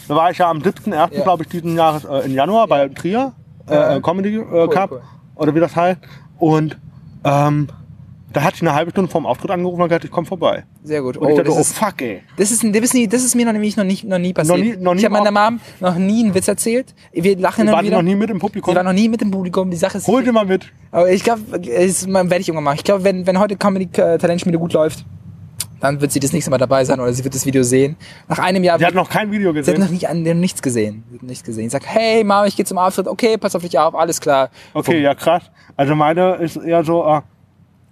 war ich ja am 7.1., Ja. glaube ich, diesen Jahres äh, in Januar bei Trier, äh, äh, Comedy äh, Cup, cool. oder wie das heißt. Und ähm, da hat sie eine halbe Stunde vorm Auftritt angerufen und gesagt, ich komme vorbei. Sehr gut. Und ich Oh, dachte, das oh ist, fuck, ey. das ist, ein- das ist, nie, das ist mir noch, nämlich noch, nicht, noch nie passiert. Noch nie- noch nie ich habe meiner Mom noch nie einen Witz erzählt. Wir lachen War immer die wieder. noch nie mit im Publikum? Sie war noch nie mit dem Publikum. Die Sache ist, Hol dir mal mit. aber ich glaube, das werde ich irgendwann machen. Ich glaube, wenn, wenn heute Comedy äh, Talentschmiede gut läuft, dann wird sie das nächste Mal dabei sein oder sie wird das Video sehen. Nach einem Jahr. Sie hat noch kein Video Sie hat gesehen. noch nicht, an dem nichts gesehen. Sie hat nichts gesehen. Ich sag, hey Mama, ich gehe zum Auftritt. Okay, pass auf dich auf, alles klar. Okay, ja krass. Also meine ist eher so, äh,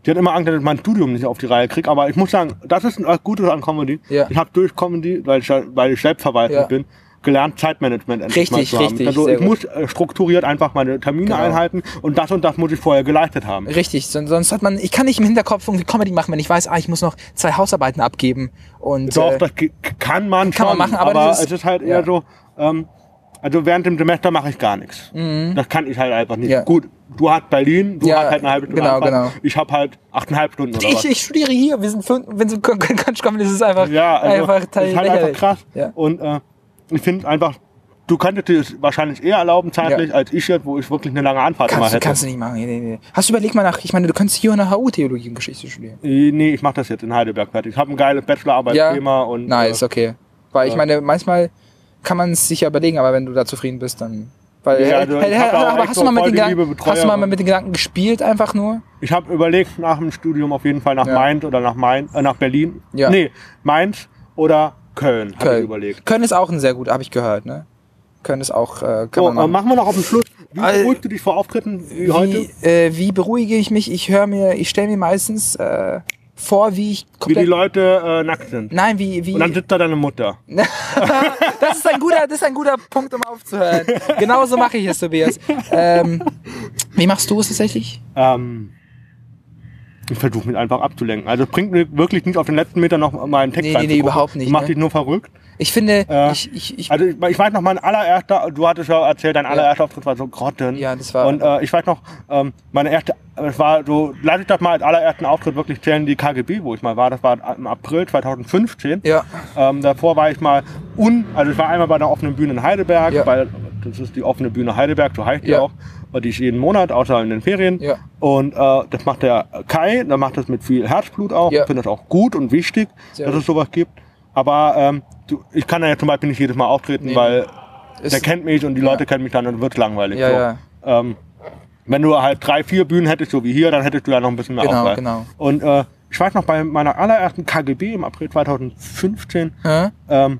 die hat immer Angst, dass ich mein Studium nicht auf die Reihe kriege. Aber ich muss sagen, das ist ein Gutes an Comedy. Ja. Ich habe durch Comedy, weil ich, weil ich selbstverwaltend Ja. bin, gelernt, Zeitmanagement endlich Richtig, zu haben. richtig, Also ich gut. muss äh, strukturiert einfach meine Termine Genau. einhalten und das und das muss ich vorher geleistet haben. Richtig, son- sonst hat man, ich kann nicht im Hinterkopf irgendwie Comedy machen, wenn ich weiß, ah, ich muss noch zwei Hausarbeiten abgeben und Doch, äh, das kann man kann schon, man machen, aber das ist- es ist halt eher ja. so, ähm, also während dem Semester mache ich gar nichts. Das kann ich halt einfach nicht. Mhm. Ja. Gut, du hast Berlin, du Ja, hast halt eine halbe Stunde genau, Anfahrt. genau. Ich habe halt achteinhalb Stunden oder was. ich, ich studiere hier, wir sind fünf, wenn es Quatsch kommt, ist es einfach, Ja, also einfach das ist halt einfach krass. Ja. Und äh, ich finde einfach, du könntest dir es wahrscheinlich eher erlauben zeitlich, Ja. als ich jetzt, wo ich wirklich eine lange Anfahrt Kannst, du, hätte. kannst du nicht machen. Nee, nee, nee. Hast du überlegt mal nach, ich meine, du könntest hier eine HU Theologie und Geschichte studieren. Äh, nee, ich mache das jetzt in Heidelberg fertig. Ich habe ein geiles Bachelorarbeitsthema und nice, äh, okay. Weil ich ja. meine, manchmal kann man es sich ja überlegen, aber wenn du da zufrieden bist, dann. Weil, Ja, hab da auch aber hast du, mal mit den hast du mal mit den Gedanken gespielt, einfach nur? ich habe überlegt, nach dem Studium auf jeden Fall nach Ja. Mainz oder nach Main, äh, nach Berlin. Ja. Nee, Mainz oder Köln, habe ich Köln. überlegt. Köln ist auch ein sehr gut, habe ich gehört, ne? Köln ist auch, äh, kann So, man machen. machen wir noch auf den Schluss. Wie Äh, beruhigst du dich vor Auftritten wie, heute? Wie, äh, wie beruhige ich mich? Ich höre mir, ich stelle mir meistens äh, vor, wie ich Wie die Leute äh, nackt sind. Nein, wie, wie. Und dann sitzt da deine Mutter. das ist ein guter, das ist ein guter Punkt, um aufzuhören. Genauso mache ich es, Tobias. Ähm, wie machst du es tatsächlich? Ähm, ich versuche mich einfach abzulenken. Also es bringt mir wirklich nicht auf den letzten Meter noch mal einen Text Nee, nee, nee, überhaupt nicht, Macht ne? dich nur verrückt. Ich finde, Äh, ich, ich, ich, Also ich, ich weiß noch, mein allererster, du hattest ja erzählt, dein allererster Auftritt war so Grotten. Ja, das war- Und äh, ich weiß noch, ähm, meine erste, es war so, lass ich das mal als allerersten Auftritt wirklich zählen, die KGB, wo ich mal war. Das war im April 2015. ja, Ähm, davor war ich mal un, also ich war einmal bei der offenen Bühne in Heidelberg, Ja. weil das ist die offene Bühne Heidelberg, so heißt die Ja. auch. Die ist jeden Monat, außer in den Ferien. Ja. Und äh, das macht der Kai, der macht das mit viel Herzblut auch. Ja. Ich finde das auch gut und wichtig, Sehr dass gut. es sowas gibt. Aber ähm, du, ich kann ja zum Beispiel nicht jedes Mal auftreten, Nee. weil der kennt mich und die Leute kennen mich dann und wird langweilig. Ja, so. ja. Ähm, wenn du halt drei, vier Bühnen hättest, so wie hier, dann hättest du ja noch ein bisschen mehr Genau, Auswahl. genau. Und äh, ich weiß noch, bei meiner allerersten KGB im April 2015, Hä? ähm,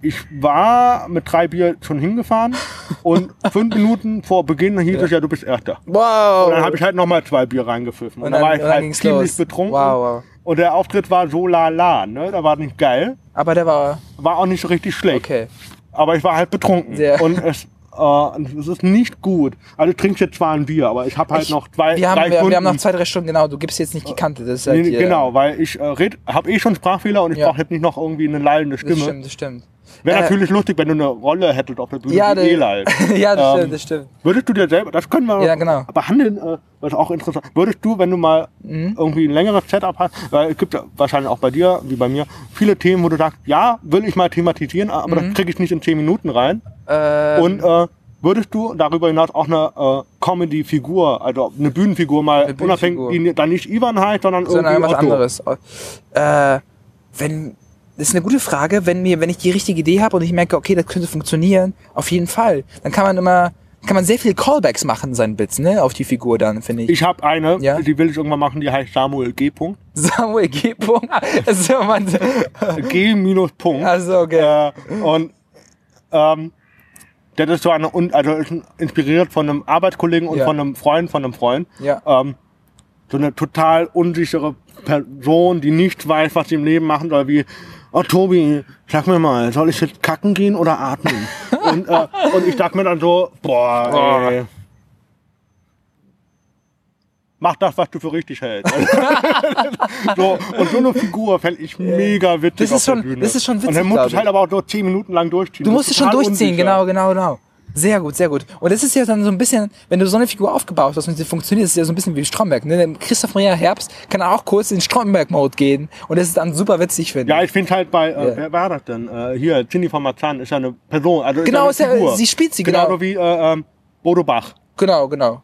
ich war mit drei Bier schon hingefahren und fünf Minuten vor Beginn hieß es ja, du bist Erster. Wow. Und dann habe ich halt nochmal zwei Bier reingepfiffen. Und, Und dann, war ich halt ziemlich los. betrunken. Wow, wow. Und der Auftritt war so la la, ne? Da war nicht geil. Aber der war, War auch nicht so richtig schlecht. okay. Aber ich war halt betrunken. Sehr. Und es, äh, es ist nicht gut. Also ich trinke jetzt zwar ein Bier, aber ich habe halt Ich- noch zwei, Wir haben, drei wir, Stunden. wir haben noch zwei, drei Stunden, genau. Du gibst jetzt nicht die Kante. Das ist halt Nee, genau, weil ich äh, habe eh schon Sprachfehler und ich Ja. brauche jetzt nicht noch irgendwie eine lallende Das Stimme. stimmt, das stimmt. Wäre Äh, natürlich lustig, wenn du eine Rolle hättest auf der Bühne Ja, wie Elal. ja, das Ähm, stimmt, das stimmt. Würdest du dir selber, das können wir Ja, genau. behandeln, äh, was auch interessant. Würdest du, wenn du mal Mhm. irgendwie ein längeres Setup hast, weil es gibt ja wahrscheinlich auch bei dir, wie bei mir, viele Themen, wo du sagst, ja, will ich mal thematisieren, aber das kriege ich nicht in 10 Minuten rein. Mhm. Ähm, Und äh, würdest du darüber hinaus auch eine äh, Comedy-Figur, also eine Bühnenfigur mal Eine unabhängig, die dann nicht Ivan heißt, sondern, sondern irgendwie was Otto. anderes. Äh, wenn, das ist eine gute Frage, wenn mir, wenn ich die richtige Idee habe und ich merke, okay, das könnte funktionieren, auf jeden Fall. Dann kann man immer, kann man sehr viele Callbacks machen in seinen Bits, ne, auf die Figur dann, finde ich. Ich habe eine, Ja. die will ich irgendwann machen, die heißt Samuel G. Punkt. Samuel G. Punkt. Also, man, G minus Punkt. also, okay. Äh, und ähm, Das ist so eine, also ist inspiriert von einem Arbeitskollegen und Ja. von einem Freund von einem Freund. Ja. Ähm, so eine total unsichere Person, die nicht weiß, was sie im Leben machen soll, wie, oh Tobi, sag mir mal, soll ich jetzt kacken gehen oder atmen? und, äh, und ich sag mir dann so, boah, Boah. ey. Mach das, was du für richtig hältst. so, und so eine Figur fände ich mega witzig Das ist auf der schon- Bühne. das ist schon Und witzig, dann musst du halt ich. aber auch nur zehn Minuten lang durchziehen. Du musst es schon durchziehen, unsicher. genau, genau, genau. Sehr gut, sehr gut. Und das ist ja dann so ein bisschen, wenn du so eine Figur aufgebaut hast und sie funktioniert, ist es ja so ein bisschen wie Stromberg. Ne? Christoph Maria Herbst kann auch kurz in Stromberg-Mode gehen und das ist dann super witzig, finde Ja, ich. ich finde halt bei, äh, Ja. wer war das denn? Äh, hier, Cindy von Marzahn ist ja eine Person. Also Genau, ist ja ja- eine Figur. sie spielt sie, genau. genau. wie äh, ähm, Bodo Bach. Genau, genau.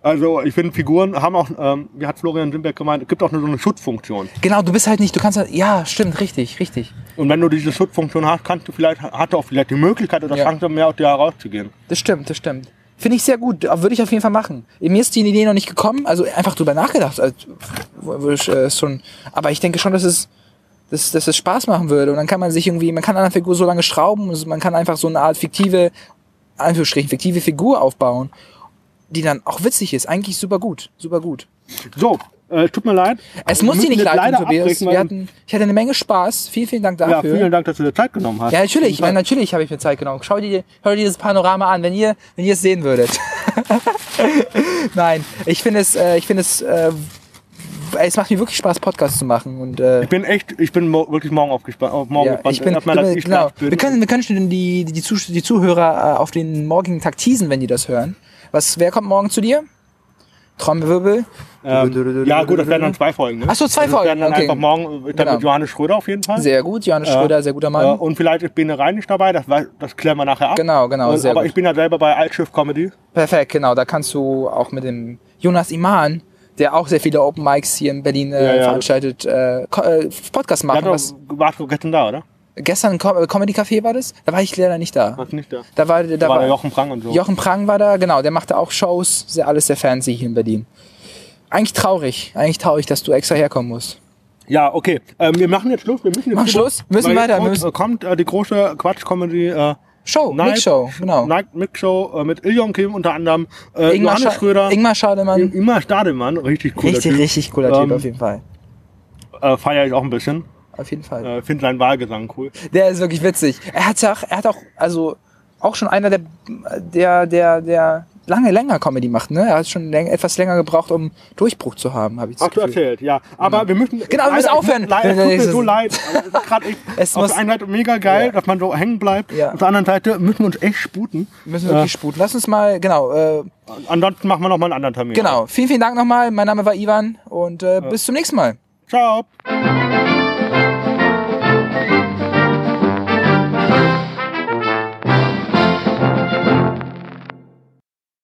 Also ich finde, Figuren haben auch, ähm, wie hat Florian Simberg gemeint, es gibt auch nur so eine Schutzfunktion. Genau, du bist halt nicht, du kannst halt, ja, stimmt, richtig, richtig. Und wenn du diese Schutzfunktion hast, kannst du vielleicht, hast du auch vielleicht die Möglichkeit oder Ja. Chance, mehr aus dir herauszugehen. Das stimmt, das stimmt. Finde ich sehr gut. Würde ich auf jeden Fall machen. Mir ist die Idee noch nicht gekommen, also einfach drüber nachgedacht. Also, schon, aber ich denke schon, dass es, dass, dass es Spaß machen würde. Und dann kann man sich irgendwie, man kann an einer Figur so lange schrauben, und man kann einfach so eine Art fiktive, Anführungsstrichen, fiktive Figur aufbauen, die dann auch witzig ist. Eigentlich super gut, super gut. So, äh, tut mir leid. Es Wir muss dir nicht jetzt leid tun, Tobias. Wir hatten, ich hatte eine Menge Spaß. Vielen, vielen Dank ja, dafür. vielen Dank, dass du dir Zeit genommen hast. Ja, natürlich. Ich meine, natürlich habe ich mir Zeit genommen. Schau dir, schau dir dieses Panorama an, wenn ihr, wenn ihr es sehen würdet. Nein, ich finde es, äh, ich finde es, äh, es macht mir wirklich Spaß, Podcasts zu machen und äh, Ich bin echt, ich bin mo wirklich morgen aufgespannt. Auf morgen ja, gespannt. ich bin, ich genau. live bin. Wir können, wir können schon die, die, die Zuhörer äh, auf den morgigen Tag teasen, wenn die das hören. Was, wer kommt morgen zu dir? Trommelwirbel. Ähm, ja, gut, das werden dann zwei Folgen. Ne? Ach so, zwei Also, Folgen, werden dann okay. einfach morgen dann Genau. mit Johannes Schröder auf jeden Fall. Sehr gut, Johannes Ja. Schröder, sehr guter Äh, Mann. und vielleicht ist Bene Rein nicht dabei, das, das klären wir nachher ab. Genau, genau, Und, aber gut. ich bin ja selber bei Altschiff Comedy. Perfekt, genau. Da kannst du auch mit dem Jonas Iman, der auch sehr viele Open Mics hier in Berlin äh, Ja, ja. veranstaltet, äh, äh, Podcast Ja, machen. doch, Was, warst du gestern da, oder? Gestern im Com äh, Comedy Café war das? Da war ich leider nicht da. Warst nicht da? Da war, da Da war war der Jochen Prang und so. Jochen Prang war da, genau. Der machte auch Shows, sehr, alles sehr fancy hier in Berlin. Eigentlich traurig, eigentlich traurig, dass du extra herkommen musst. Ja, okay. Ähm, wir machen jetzt Schluss. Wir müssen jetzt Machen Schluss? Müssen weil weiter, wir müssen- kommt äh, die große Quatsch-Comedy äh, Show, Night- Mix Show, genau. Night Mix Show äh, mit Iljon Kim unter anderem. Äh, Ingmar, Johannes Scha Schröder. Ingmar Schademann. Ingmar Stadelmann. Richtig cooler Richtig, Typ. richtig cooler Typ Ähm, auf jeden Fall. Äh, Feier ich auch ein bisschen. Auf jeden Fall. Äh, Finde seinen Wahlgesang cool. Der ist wirklich witzig. Er hat auch, er hat auch, also auch schon einer der, der, der, der lange länger Comedy macht, ne? Er hat schon läng, etwas länger gebraucht, um Durchbruch zu haben, habe ich Hast du erzählt, ja. Aber wir müssen. Genau, wir müssen aufhören. Ich, leider, es tut mir so leid. gerade auf der einen Seite mega geil, Ja. dass man so hängen bleibt. Ja. Auf der anderen Seite müssen wir uns echt sputen. Wir müssen wirklich sputen. Lass uns mal, genau, äh, Ansonsten machen wir noch mal einen anderen Termin. genau. Vielen, vielen Dank nochmal. Mein Name war Ivan und äh, bis zum nächsten Mal. Ciao.